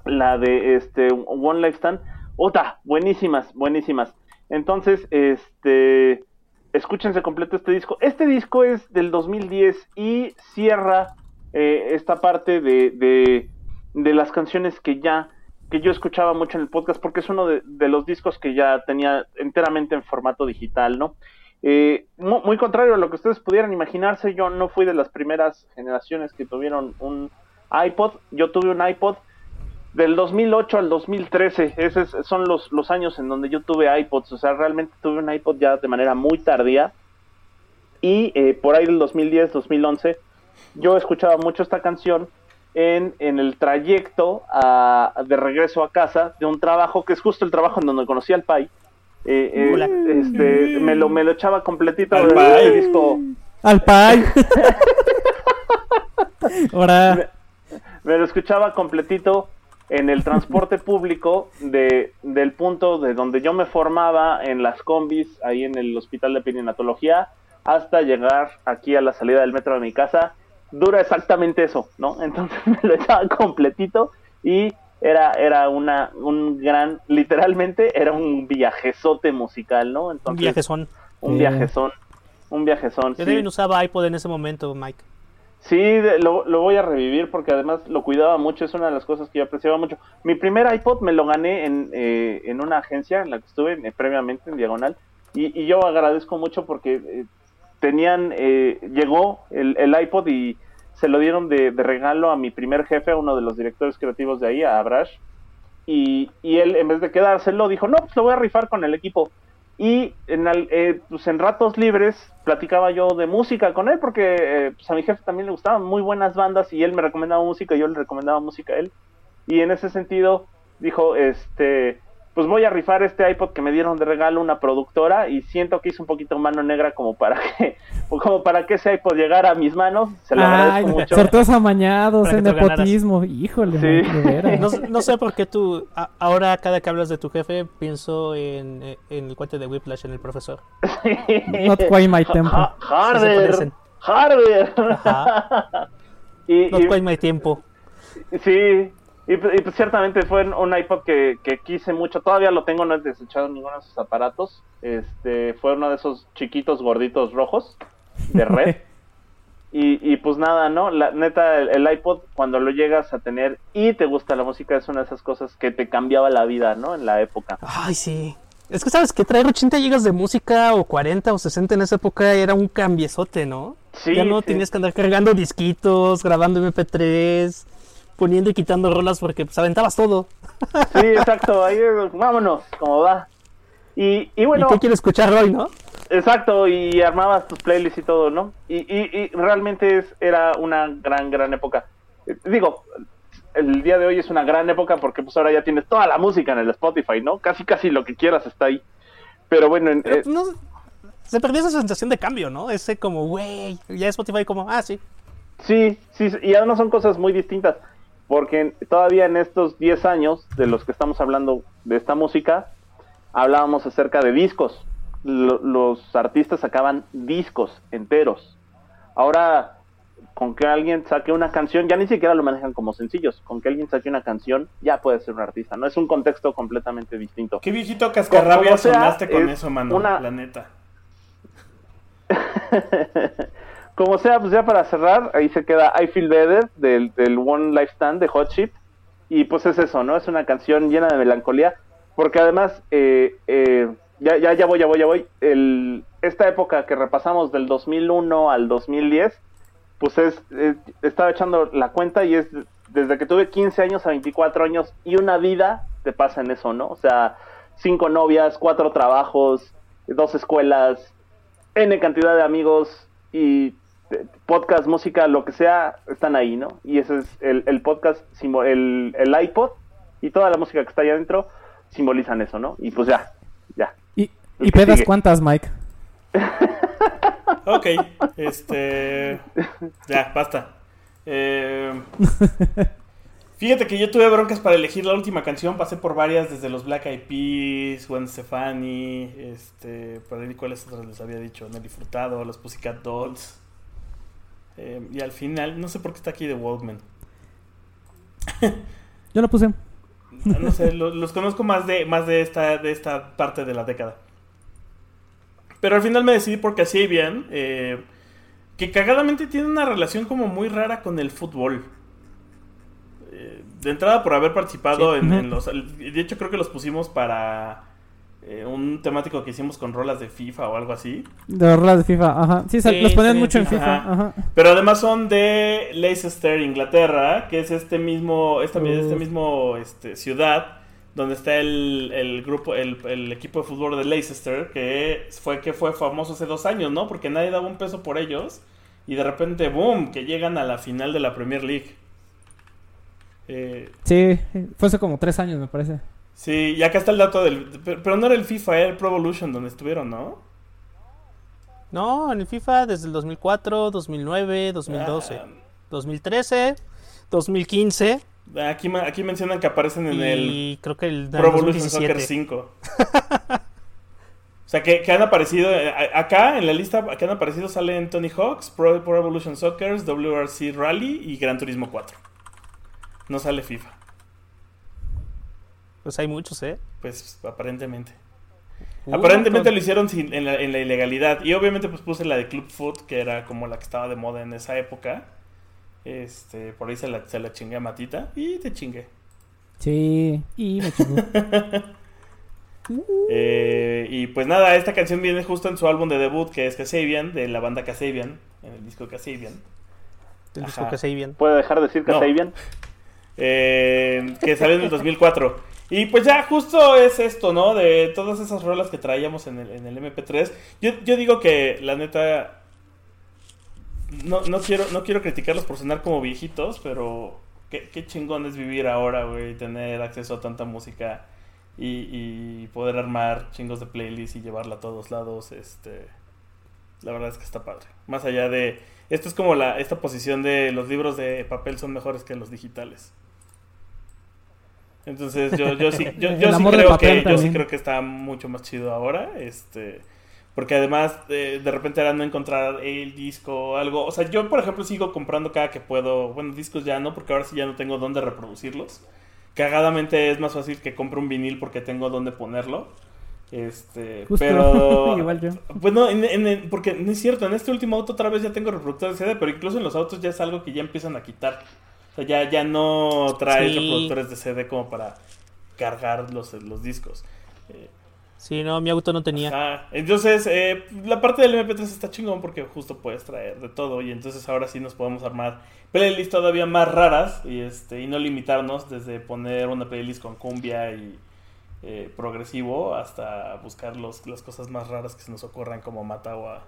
la de este One Life Stand, otra, buenísimas, buenísimas. Entonces, este, escúchense completo este disco. Este disco es del 2010 y cierra eh, esta parte de, de, las canciones que ya que yo escuchaba mucho en el podcast porque es uno de, los discos que ya tenía enteramente en formato digital, ¿no? Eh, mu- muy, contrario a lo que ustedes pudieran imaginarse, yo no fui de las primeras generaciones que tuvieron un iPod, yo tuve un iPod del 2008 al 2013, esos son los, los años en donde yo tuve iPods, o sea, realmente tuve un iPod ya de manera muy tardía y eh, por ahí del 2010, 2011, yo escuchaba mucho esta canción en, en el trayecto a- de regreso a casa de un trabajo que es justo el trabajo en donde conocí al Pai. Eh, eh, Hola. este, me, lo, me lo echaba completito Al de Pai. este disco. Al. Ahora. me lo escuchaba completito en el transporte público de, del punto de donde yo me formaba en las combis, ahí en el hospital de perinatología, hasta llegar aquí a la salida del metro de mi casa dura exactamente eso, ¿no? Entonces me lo echaba completito y era, era una, un gran, literalmente era un viajezote musical, ¿no? Un Entonces, viajezón. Un Sí. viajezón, un viajezón. Yo sí. también usaba iPod en ese momento, Mike. Sí, lo, lo voy a revivir porque además lo cuidaba mucho, es una de las cosas que yo apreciaba mucho. Mi primer iPod me lo gané en, eh, en una agencia en la que estuve eh, previamente, en Diagonal, y, y yo agradezco mucho porque eh, tenían, eh, llegó el, el iPod y se lo dieron de, de regalo a mi primer jefe, a uno de los directores creativos de ahí, a Abrash, y, y él en vez de quedárselo dijo, no, pues lo voy a rifar con el equipo. Y en, al- eh, pues en ratos libres platicaba yo de música con él porque eh, pues a mi jefe también le gustaban muy buenas bandas y él me recomendaba música y yo le recomendaba música a él. Y en ese sentido dijo, este, pues voy a rifar este iPod que me dieron de regalo una productora y siento que hizo un poquito mano negra como para que, como para que ese iPod llegara a mis manos. Se lo Ay, agradezco mucho. sorteos amañados ganaras. nepotismo. Híjole, Sí. No, no sé por qué tú, a- ahora cada que hablas de tu jefe, pienso en, en el cuate de Whiplash, en el profesor. Not quite my tempo. Ha- Sí Harder. Harder. Ajá. y, No y- quite my tiempo. Sí, y, pu- y pues ciertamente fue un- un iPod que, que quise mucho. Todavía lo tengo, no he desechado ninguno de sus aparatos. Este fue uno de esos chiquitos gorditos rojos de red. y, y pues nada, ¿no? La neta, el, el iPod, cuando lo llegas a tener y te gusta la música, es una de esas cosas que te cambiaba la vida, ¿no? En la época. Ay, sí. Es que sabes que traer 80 gigas de música o 40 o 60 en esa época era un cambiezote, ¿no? Sí, ya no sí. tenías que andar cargando disquitos, grabando MP3, poniendo y quitando rolas porque pues aventabas todo. Sí, exacto. Ahí, vámonos, como va. Y, y bueno, ¿Y qué quieres escuchar hoy, no? Exacto, y armabas tus playlists y todo, ¿no? Y, y, y realmente es, era una gran, gran época. Eh, Digo, el día de hoy es una gran época porque pues ahora ya tienes toda la música en el Spotify, ¿no? Casi, casi lo que quieras está ahí. Pero bueno, en- Pero, eh, pues, no, se perdió esa sensación de cambio, ¿no? Ese como, güey, ya Spotify como, ah, sí. sí, sí, y además son cosas muy distintas. Porque todavía en estos 10 años de los que estamos hablando de esta música, hablábamos acerca de discos. Lo- los artistas sacaban discos enteros. Ahora, con que alguien saque una canción, ya ni siquiera lo manejan como sencillos. Con que alguien saque una canción, ya puede ser un artista. No es un contexto completamente distinto. Qué viejito cascarrabia sonaste con es eso, mano. una- La neta. Como sea, pues ya para cerrar, ahí se queda I Feel Better del, del One Life Stand de Hot Chip. Y pues es eso, ¿no? Es una canción llena de melancolía. Porque además, eh, eh, ya, ya, ya voy, ya voy, ya voy. Esta época que repasamos del 2001 al 2010, pues es, es- estaba echando la cuenta y es desde que tuve 15 años a 24 años y una vida te pasa en eso, ¿no? O sea, cinco novias, cuatro trabajos, dos escuelas, N cantidad de amigos y podcast, música, lo que sea, están ahí, ¿no? Y ese es el, el podcast, el, el iPod y toda la música que está ahí adentro simbolizan eso, ¿no? Y pues ya, ya. ¿Y, y pedas sigue. cuántas, Mike? Ok, este. Ya, basta. Eh, Fíjate que yo tuve broncas para elegir la última canción. Pasé por varias, desde los Black Eyed Peas, Gwen Stefani, este, por ahí cuáles otras les había dicho, Nelly Furtado, los Pussycat Dolls. Eh, y al final, no sé por qué está aquí de Walkman. Yo lo puse. No sé, lo- los, conozco más de más de esta de esta parte de la década. Pero al final me decidí por Kasabian, eh, que cagadamente tiene una relación como muy rara con el fútbol. Eh, de entrada por haber participado Sí. en, Ujú. en los... De hecho creo que los pusimos para eh, un temático que hicimos con rolas de FIFA o algo así. De las rolas de FIFA, ajá. Sí, Sí, los ponían mucho en. FIFA, Ajá. ajá. Pero además son de Leicester, Inglaterra, que es este mismo, esta, Uf. este mismo este, ciudad donde está el, el grupo, el, el equipo de fútbol de Leicester, que fue que fue famoso hace dos años, ¿no? Porque nadie daba un peso por ellos y de repente, boom, que llegan a la final de la Premier League. Eh, Sí, fue hace como tres años, me parece. Sí, y acá está el dato del, pero, no era el FIFA, era el Pro Evolution donde estuvieron, ¿no? No, en el FIFA desde el 2004, 2009, 2012, Ah, 2013, 2015 aquí, aquí mencionan que aparecen en el y creo que el Pro Evolution 2017. Soccer 5. O sea, que, que han aparecido eh, acá en la lista que han aparecido salen Tony Hawk's, Pro, Pro Evolution Soccer, WRC Rally y Gran Turismo 4. No sale FIFA, Pues hay muchos, ¿eh? pues aparentemente. Uh, Aparentemente lo hicieron sin- en, la, en la ilegalidad. Y obviamente pues puse la de Club Foot, que era como la que estaba de moda en esa época. Este, por ahí se la, se la chingué a Matita y te chingué. Sí, y me chingó. Eh, y pues nada, esta canción viene justo en su álbum de debut, que es Kasabian, de la banda Kasabian, en el disco Kasabian. El disco bien. ¿Puede dejar de decir No. bien? eh, que salió en el 2004. Y pues ya justo es esto, ¿no? De todas esas rolas que traíamos en el, en el MP3. Yo, yo digo que la neta... No, no, quiero, no quiero criticarlos por sonar como viejitos, pero qué, chingón es vivir ahora, güey, tener acceso a tanta música y, y poder armar chingos de playlists y llevarla a todos lados. Este, la verdad es que está padre. Más allá de... Esto es como la, esta posición de los libros de papel son mejores que los digitales. Entonces yo, yo sí, yo, yo sí creo que yo sí creo que está mucho más chido ahora. Este porque además eh, de repente era no encontrar el disco o algo. O sea, yo por ejemplo sigo comprando cada que puedo. Bueno, discos ya no, porque ahora sí ya no tengo dónde reproducirlos. Cagadamente es más fácil que compre un vinil porque tengo dónde ponerlo. Este, Justo. pero Igual yo. bueno, en- en el- porque no es cierto, en este último auto otra vez ya tengo reproductor de CD, pero incluso en los autos ya es algo que ya empiezan a quitar. Sea, ya, ya no trae Sí. reproductores de CD como para cargar los, los discos. Eh, Sí, no, mi auto no tenía. ajá. Entonces, eh, la parte del MP3 está chingón porque justo puedes traer de todo y entonces ahora sí nos podemos armar playlists todavía más raras y, este, y no limitarnos desde poner una playlist con cumbia y eh, progresivo hasta buscar los, las cosas más raras que se nos ocurran como Matagua.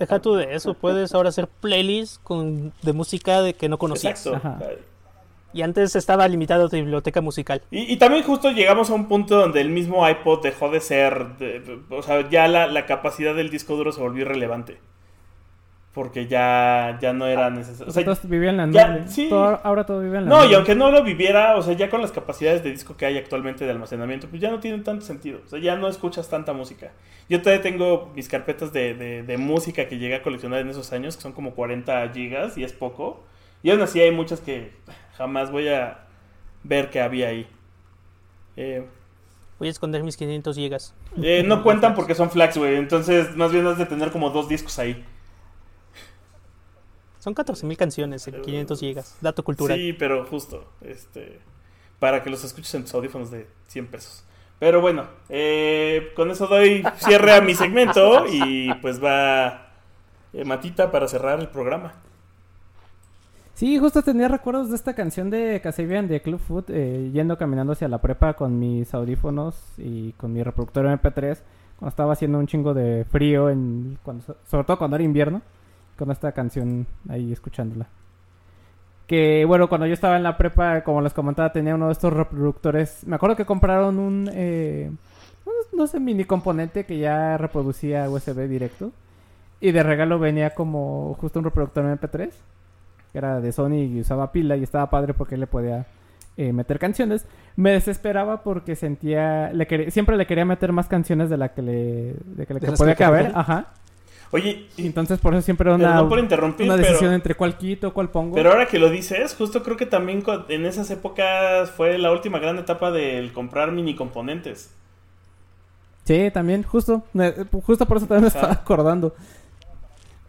Deja tú de eso, puedes ahora hacer playlists con, de música de que no conocías. Exacto. Y antes estaba limitado a tu biblioteca musical. Y, y también justo llegamos a un punto donde el mismo iPod dejó de ser, de- o sea, ya la, la capacidad del disco duro se volvió irrelevante. Porque ya, ya no era necesario. O sea, Todos vivían en la ya, nube. sí. Todo- ahora todo vive en la no, nube. y aunque no lo viviera, o sea, ya con las capacidades de disco que hay actualmente de almacenamiento, pues ya no tienen tanto sentido. O sea, ya no escuchas tanta música. Yo todavía tengo mis carpetas de, de, de música que llegué a coleccionar en esos años, que son como 40 gigas y es poco. Y aún así hay muchas que jamás voy a ver que había ahí. Eh, Voy a esconder mis 500 gigas. eh, no cuentan porque son flags, güey. Entonces, más bien has de tener como dos discos ahí. Son 14.000 canciones en 500 gigas. Dato cultural. Sí, pero justo, este, para que los escuches en tus audífonos de 100 pesos. Pero bueno, eh, con eso doy cierre a mi segmento y pues va eh, Matita para cerrar el programa. Sí, justo tenía recuerdos de esta canción de Casabian de Club Food, eh, yendo caminando hacia la prepa con mis audífonos y con mi reproductor MP3, cuando estaba haciendo un chingo de frío, en, cuando, sobre todo cuando era invierno, con esta canción ahí escuchándola. Que bueno, cuando yo estaba en la prepa, como les comentaba, tenía uno de estos reproductores. Me acuerdo que compraron un, eh, no- sé, mini componente que ya reproducía USB directo. Y de regalo venía como justo un reproductor MP3 que era de Sony y usaba pila y estaba padre porque le podía eh, meter canciones. Me desesperaba porque sentía, le siempre le quería meter más canciones de la que le, de que le De que las podía caber, ajá. Oye, entonces por eso siempre una, perdón por interrumpir, una decisión pero, entre cuál quito, cuál pongo. pero ahora que lo dices, justo creo que también en esas épocas fue la última gran etapa del comprar mini componentes. Sí, también, justo, justo por eso también me estaba acordando.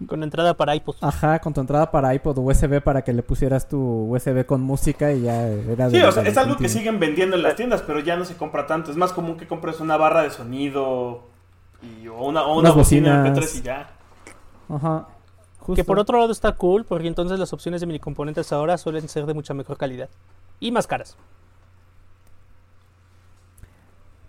Con entrada para iPod. Ajá, con tu entrada para iPod USB para que le pusieras tu USB con música y ya era de Sí, o sea, es algo que siguen vendiendo en las tiendas, pero ya no se compra tanto. Es más común que compres una barra de sonido y, o una, o una Unas bocina bocinas. MP3 y ya. Ajá. Justo. Que por otro lado está cool, porque entonces las opciones de mini componentes ahora suelen ser de mucha mejor calidad. Y más caras.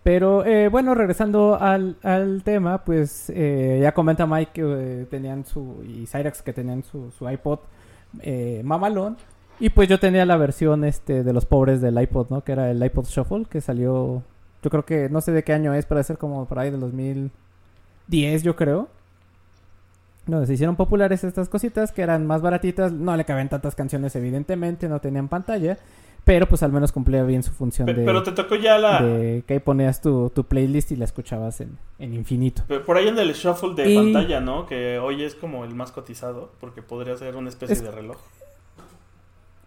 Pero eh, bueno, regresando al, al tema, pues eh, ya comenta Mike que eh, tenían su, y Cyrax que tenían su, su iPod eh, mamalón. Y pues yo tenía la versión este de los pobres del iPod, ¿no? Que era el iPod Shuffle, que salió, yo creo que, no sé de qué año es, pero debe ser como por ahí del 2010, yo creo. Donde se hicieron populares estas cositas que eran más baratitas, no le cabían tantas canciones evidentemente, no tenían pantalla. Pero pues al menos cumplía bien su función Pe- de, Pero te tocó ya la... de que ahí ponías tu, tu playlist y la escuchabas en, en infinito. pe- Por ahí en el shuffle de Y- pantalla, ¿no? Que hoy es como el más cotizado, porque podría ser una especie Es- de reloj.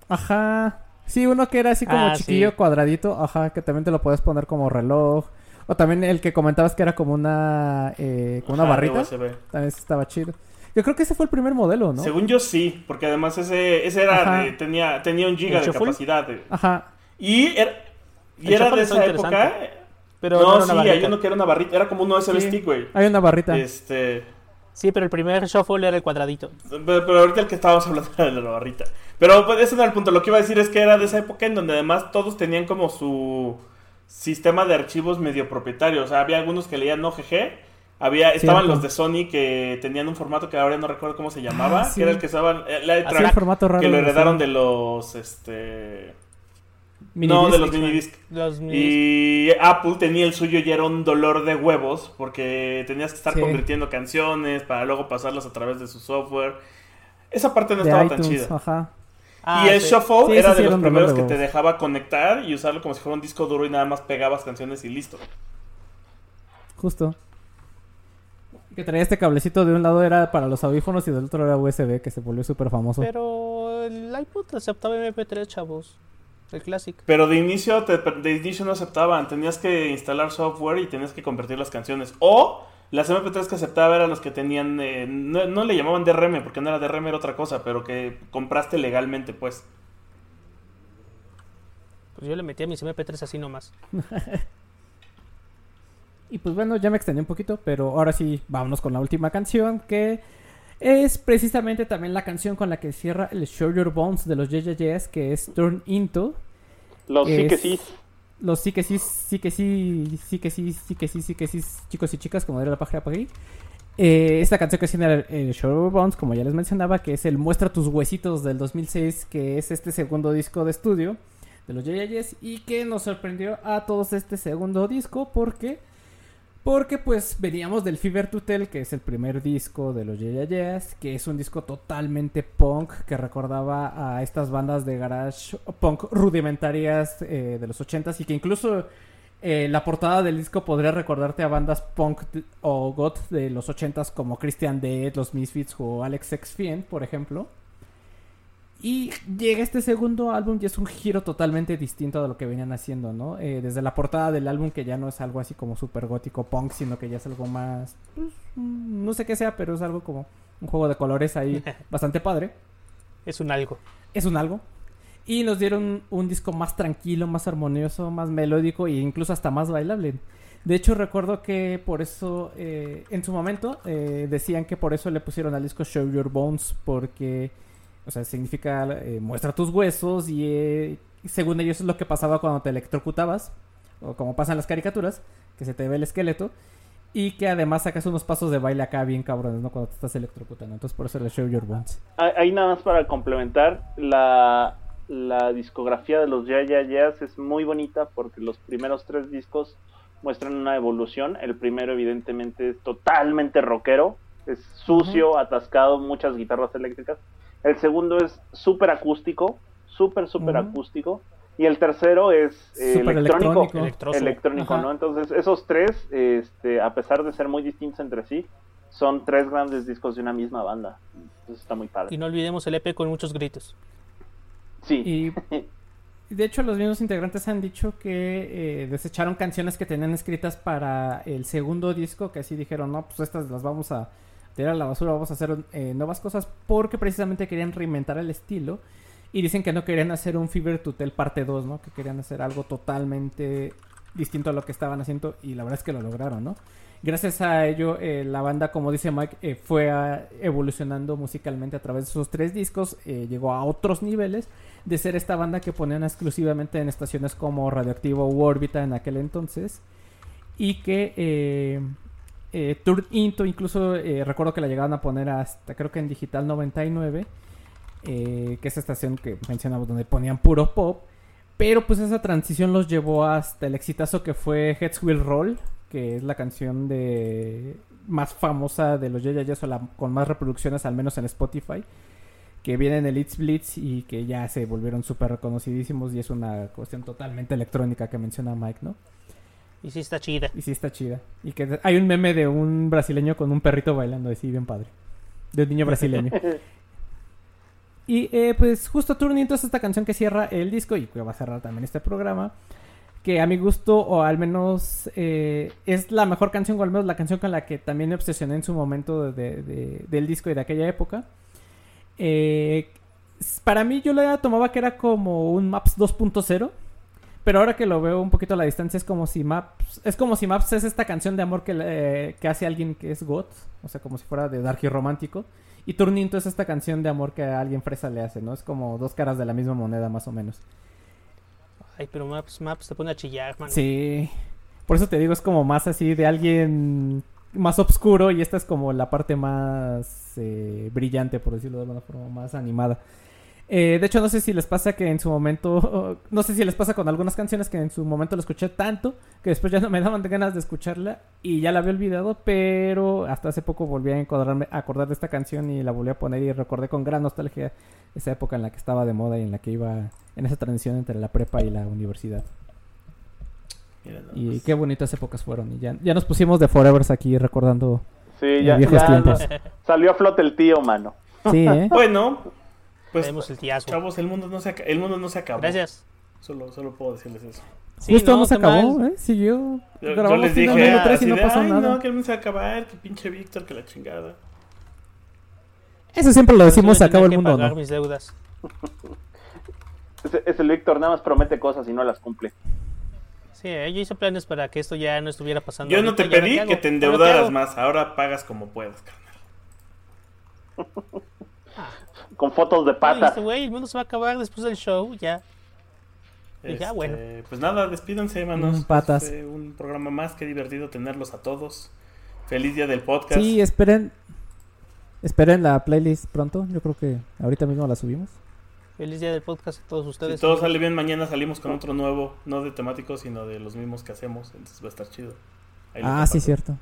Ajá. Sí, uno que era así como Ah, chiquillo, sí. cuadradito, ajá, que también te lo puedes poner como reloj. O también el que comentabas que era como una, eh, como una Ajá, barrita. USB. También estaba chido. Yo creo que ese fue el primer modelo, ¿no? Según yo sí, porque además ese, ese era de- tenía, tenía un giga ¿El de shuffle? capacidad. de- Ajá. Y era, y era de esa época. Pero no, no, era una sí, hay barrita. uno que era una barrita, era como un USB Sí. stick, güey. Hay una barrita. Este, Sí, pero el primer shuffle era el cuadradito. pero, pero ahorita el que estábamos hablando era de la barrita. Pero pues, ese no era el punto. Lo que iba a decir es que era de esa época en donde además todos tenían como su sistema de archivos medio propietario. O sea, había algunos que leían OGG. Había, estaban Cierto. los de Sony que tenían un formato que ahora no recuerdo cómo se llamaba, Ah, sí. que era el que usaban, eh, el track, formato raro. que lo heredaron de los, este, Mini no, de disc. los minidisc. Los. Y Apple tenía el suyo y era un dolor de huevos porque tenías que estar Sí. convirtiendo canciones para luego pasarlas a través de su software. Esa parte no de estaba tan iTunes, chida. Ajá. Ah, y el sí. Shuffle Sí, era sí de los primeros que te dejaba conectar y usarlo como si fuera un disco duro y nada más pegabas canciones y listo. Justo. Que traía este cablecito de un lado era para los audífonos y del otro era USB, que se volvió súper famoso. Pero el iPod aceptaba MP3, chavos. El Classic. Pero de inicio, te- de inicio no aceptaban. Tenías que instalar software y tenías que convertir las canciones. O las MP3 que aceptaba eran los que tenían. eh, no, no le llamaban DRM porque no era DRM, era otra cosa. Pero que compraste legalmente, pues. Pues yo le metí a mis MP3 así nomás. Y pues bueno, ya me extendí un poquito, pero ahora sí, vámonos con la última canción, que es precisamente también la canción con la que cierra el Show Your Bones de los JJJs, que es Turn Into. Los sí que sí. Los sí que sí, sí que sí, sí que sí, sí que sí, sí que sí, chicos y chicas, como era la página por ahí. Eh, esta canción que tiene el, el Show Bones, como ya les mencionaba, que es el Muestra tus huesitos del 2006, que es este segundo disco de estudio de los JJs y que nos sorprendió a todos este segundo disco porque porque pues veníamos del Fever to Tell, que es el primer disco de los Yeah Yeah Yeahs, que es un disco totalmente punk que recordaba a estas bandas de garage punk rudimentarias eh, de los 80s y que incluso eh, la portada del disco podría recordarte a bandas punk o goth de los 80s como Christian Dead, los Misfits o Alex X Fien, por ejemplo. Y llega este segundo álbum y es un giro totalmente distinto de lo que venían haciendo, ¿no? Eh, desde la portada del álbum que ya no es algo así como super gótico punk, sino que ya es algo más... pues, no sé qué sea, pero es algo como un juego de colores ahí bastante padre. Es un algo. Es un algo. Y nos dieron un disco más tranquilo, más armonioso, más melódico e incluso hasta más bailable. De hecho, recuerdo que por eso, eh, en su momento, eh, decían que por eso le pusieron al disco Show Your Bones, porque, o sea, significa eh, muestra tus huesos y eh, según ellos es lo que pasaba cuando te electrocutabas, o como pasan las caricaturas, que se te ve el esqueleto. Y que además sacas unos pasos de baile acá bien cabrones, ¿no? Cuando te estás electrocutando. Entonces por eso le Show Your Bones. Ahí nada más para complementar, la, la discografía de los Ya Ya Yeahs es muy bonita porque los primeros tres discos muestran una evolución. El primero evidentemente es totalmente rockero, es sucio, atascado, muchas guitarras eléctricas. El segundo es súper acústico, súper, súper acústico. Y el tercero es eh, electrónico. electrónico. Electrónico. ¿no? Entonces, esos tres, este, a pesar de ser muy distintos entre sí, son tres grandes discos de una misma banda. Entonces está muy padre. Y no olvidemos el EP con muchos gritos. Sí. Y de hecho los mismos integrantes han dicho que eh, desecharon canciones que tenían escritas para el segundo disco, que así dijeron, no, pues estas las vamos a tirar la basura, vamos a hacer eh, nuevas cosas, porque precisamente querían reinventar el estilo. Y dicen que no querían hacer un Fever to Tell parte 2, ¿no? Que querían hacer algo totalmente distinto a lo que estaban haciendo y la verdad es que lo lograron, ¿no? Gracias a ello, eh, la banda, como dice Mike, eh, fue evolucionando musicalmente a través de sus tres discos, llegó a otros niveles de ser esta banda que ponían exclusivamente en estaciones como Radioactivo u Órbita en aquel entonces y que eh, Into incluso eh, recuerdo que la llegaban a poner hasta creo que en Digital 99 eh, que es esta estación que mencionamos donde ponían puro pop pero pues esa transición los llevó hasta el exitazo que fue Heads Will Roll que es la canción de más famosa de los Yeah Yeahs, o la con más reproducciones al menos en Spotify que vienen el It's Blitz y que ya se volvieron súper reconocidísimos y es una cuestión totalmente electrónica que menciona Mike, ¿no? Y sí está chida. Y sí está chida. Y que hay un meme de un brasileño con un perrito bailando así, bien padre. De un niño brasileño. y eh, pues justo Turning entonces esta canción que cierra el disco y que va a cerrar también este programa. Que a mi gusto, o al menos eh, es la mejor canción, o al menos la canción con la que también me obsesioné en su momento de- de- del disco y de aquella época. Eh, para mí yo la tomaba que era como un Maps 2.0. Pero ahora que lo veo un poquito a la distancia es como si Maps es como si Maps es esta canción de amor que, que hace alguien que es God, o sea, como si fuera de dark y romántico. Y Turninto es esta canción de amor que a alguien fresa le hace, ¿no? Es como dos caras de la misma moneda más o menos. Ay, pero Maps, Maps te pone a chillar, man. Sí. Por eso te digo, es como más así de alguien más oscuro y esta es como la parte más eh, brillante, por decirlo de alguna forma, más animada. Eh, de hecho, no sé si les pasa que en su momento, no sé si les pasa con algunas canciones que en su momento la escuché tanto que después ya no me daban ganas de escucharla y ya la había olvidado, pero hasta hace poco volví a acordarme, a acordar de esta canción y la volví a poner y recordé con gran nostalgia esa época en la que estaba de moda y en la que iba en esa transición entre la prepa y la universidad. Y qué bonitas épocas fueron. Y ya, ya nos pusimos de Forevers aquí recordando. Sí, ya, viejos ya tiempos. salió a flote el tío, mano. Sí, ¿eh? Bueno, pues Tenemos el tiazo. chavos, el mundo no se, el mundo no se acabó. Gracias. Solo, solo puedo decirles eso. Sí, Justo no, se qué acabó, mal. ¿eh? Siguió. Yo, yo les dije Fantasy 3 así y no de, pasó ay, nada. no, que el mundo se va a acabar, que pinche Víctor, que la chingada. Eso siempre lo decimos, se acabó el mundo, pagar ¿no? mis deudas. Ese, ese Víctor nada más promete cosas y no las cumple. Sí, eh, yo hice planes para que esto ya no estuviera pasando. Yo no te ¿y ahora pedí que te ¿Ahora qué endeudaras más, ahora pagas como puedas, carnal. Con fotos de patas. dijiste, güey, el mundo se va a acabar después del show, ya. Ya, Este, bueno. Pues nada, despídanse, hermanos. Mm, patas. Fue un programa más, qué divertido tenerlos a todos. Feliz día del podcast. Sí, esperen. Esperen la playlist pronto. Yo creo que ahorita mismo la subimos. Feliz día del podcast a todos si ustedes. todo amigos. sale bien, mañana salimos con otro nuevo, no de temático, sino de los mismos que hacemos. Entonces va a estar chido. Ahí Ah, sí, cierto.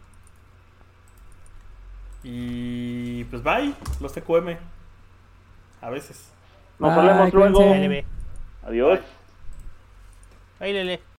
Y pues bye, los TQM. A veces. Nos Bye, vemos luego. Adiós. Ahí le le.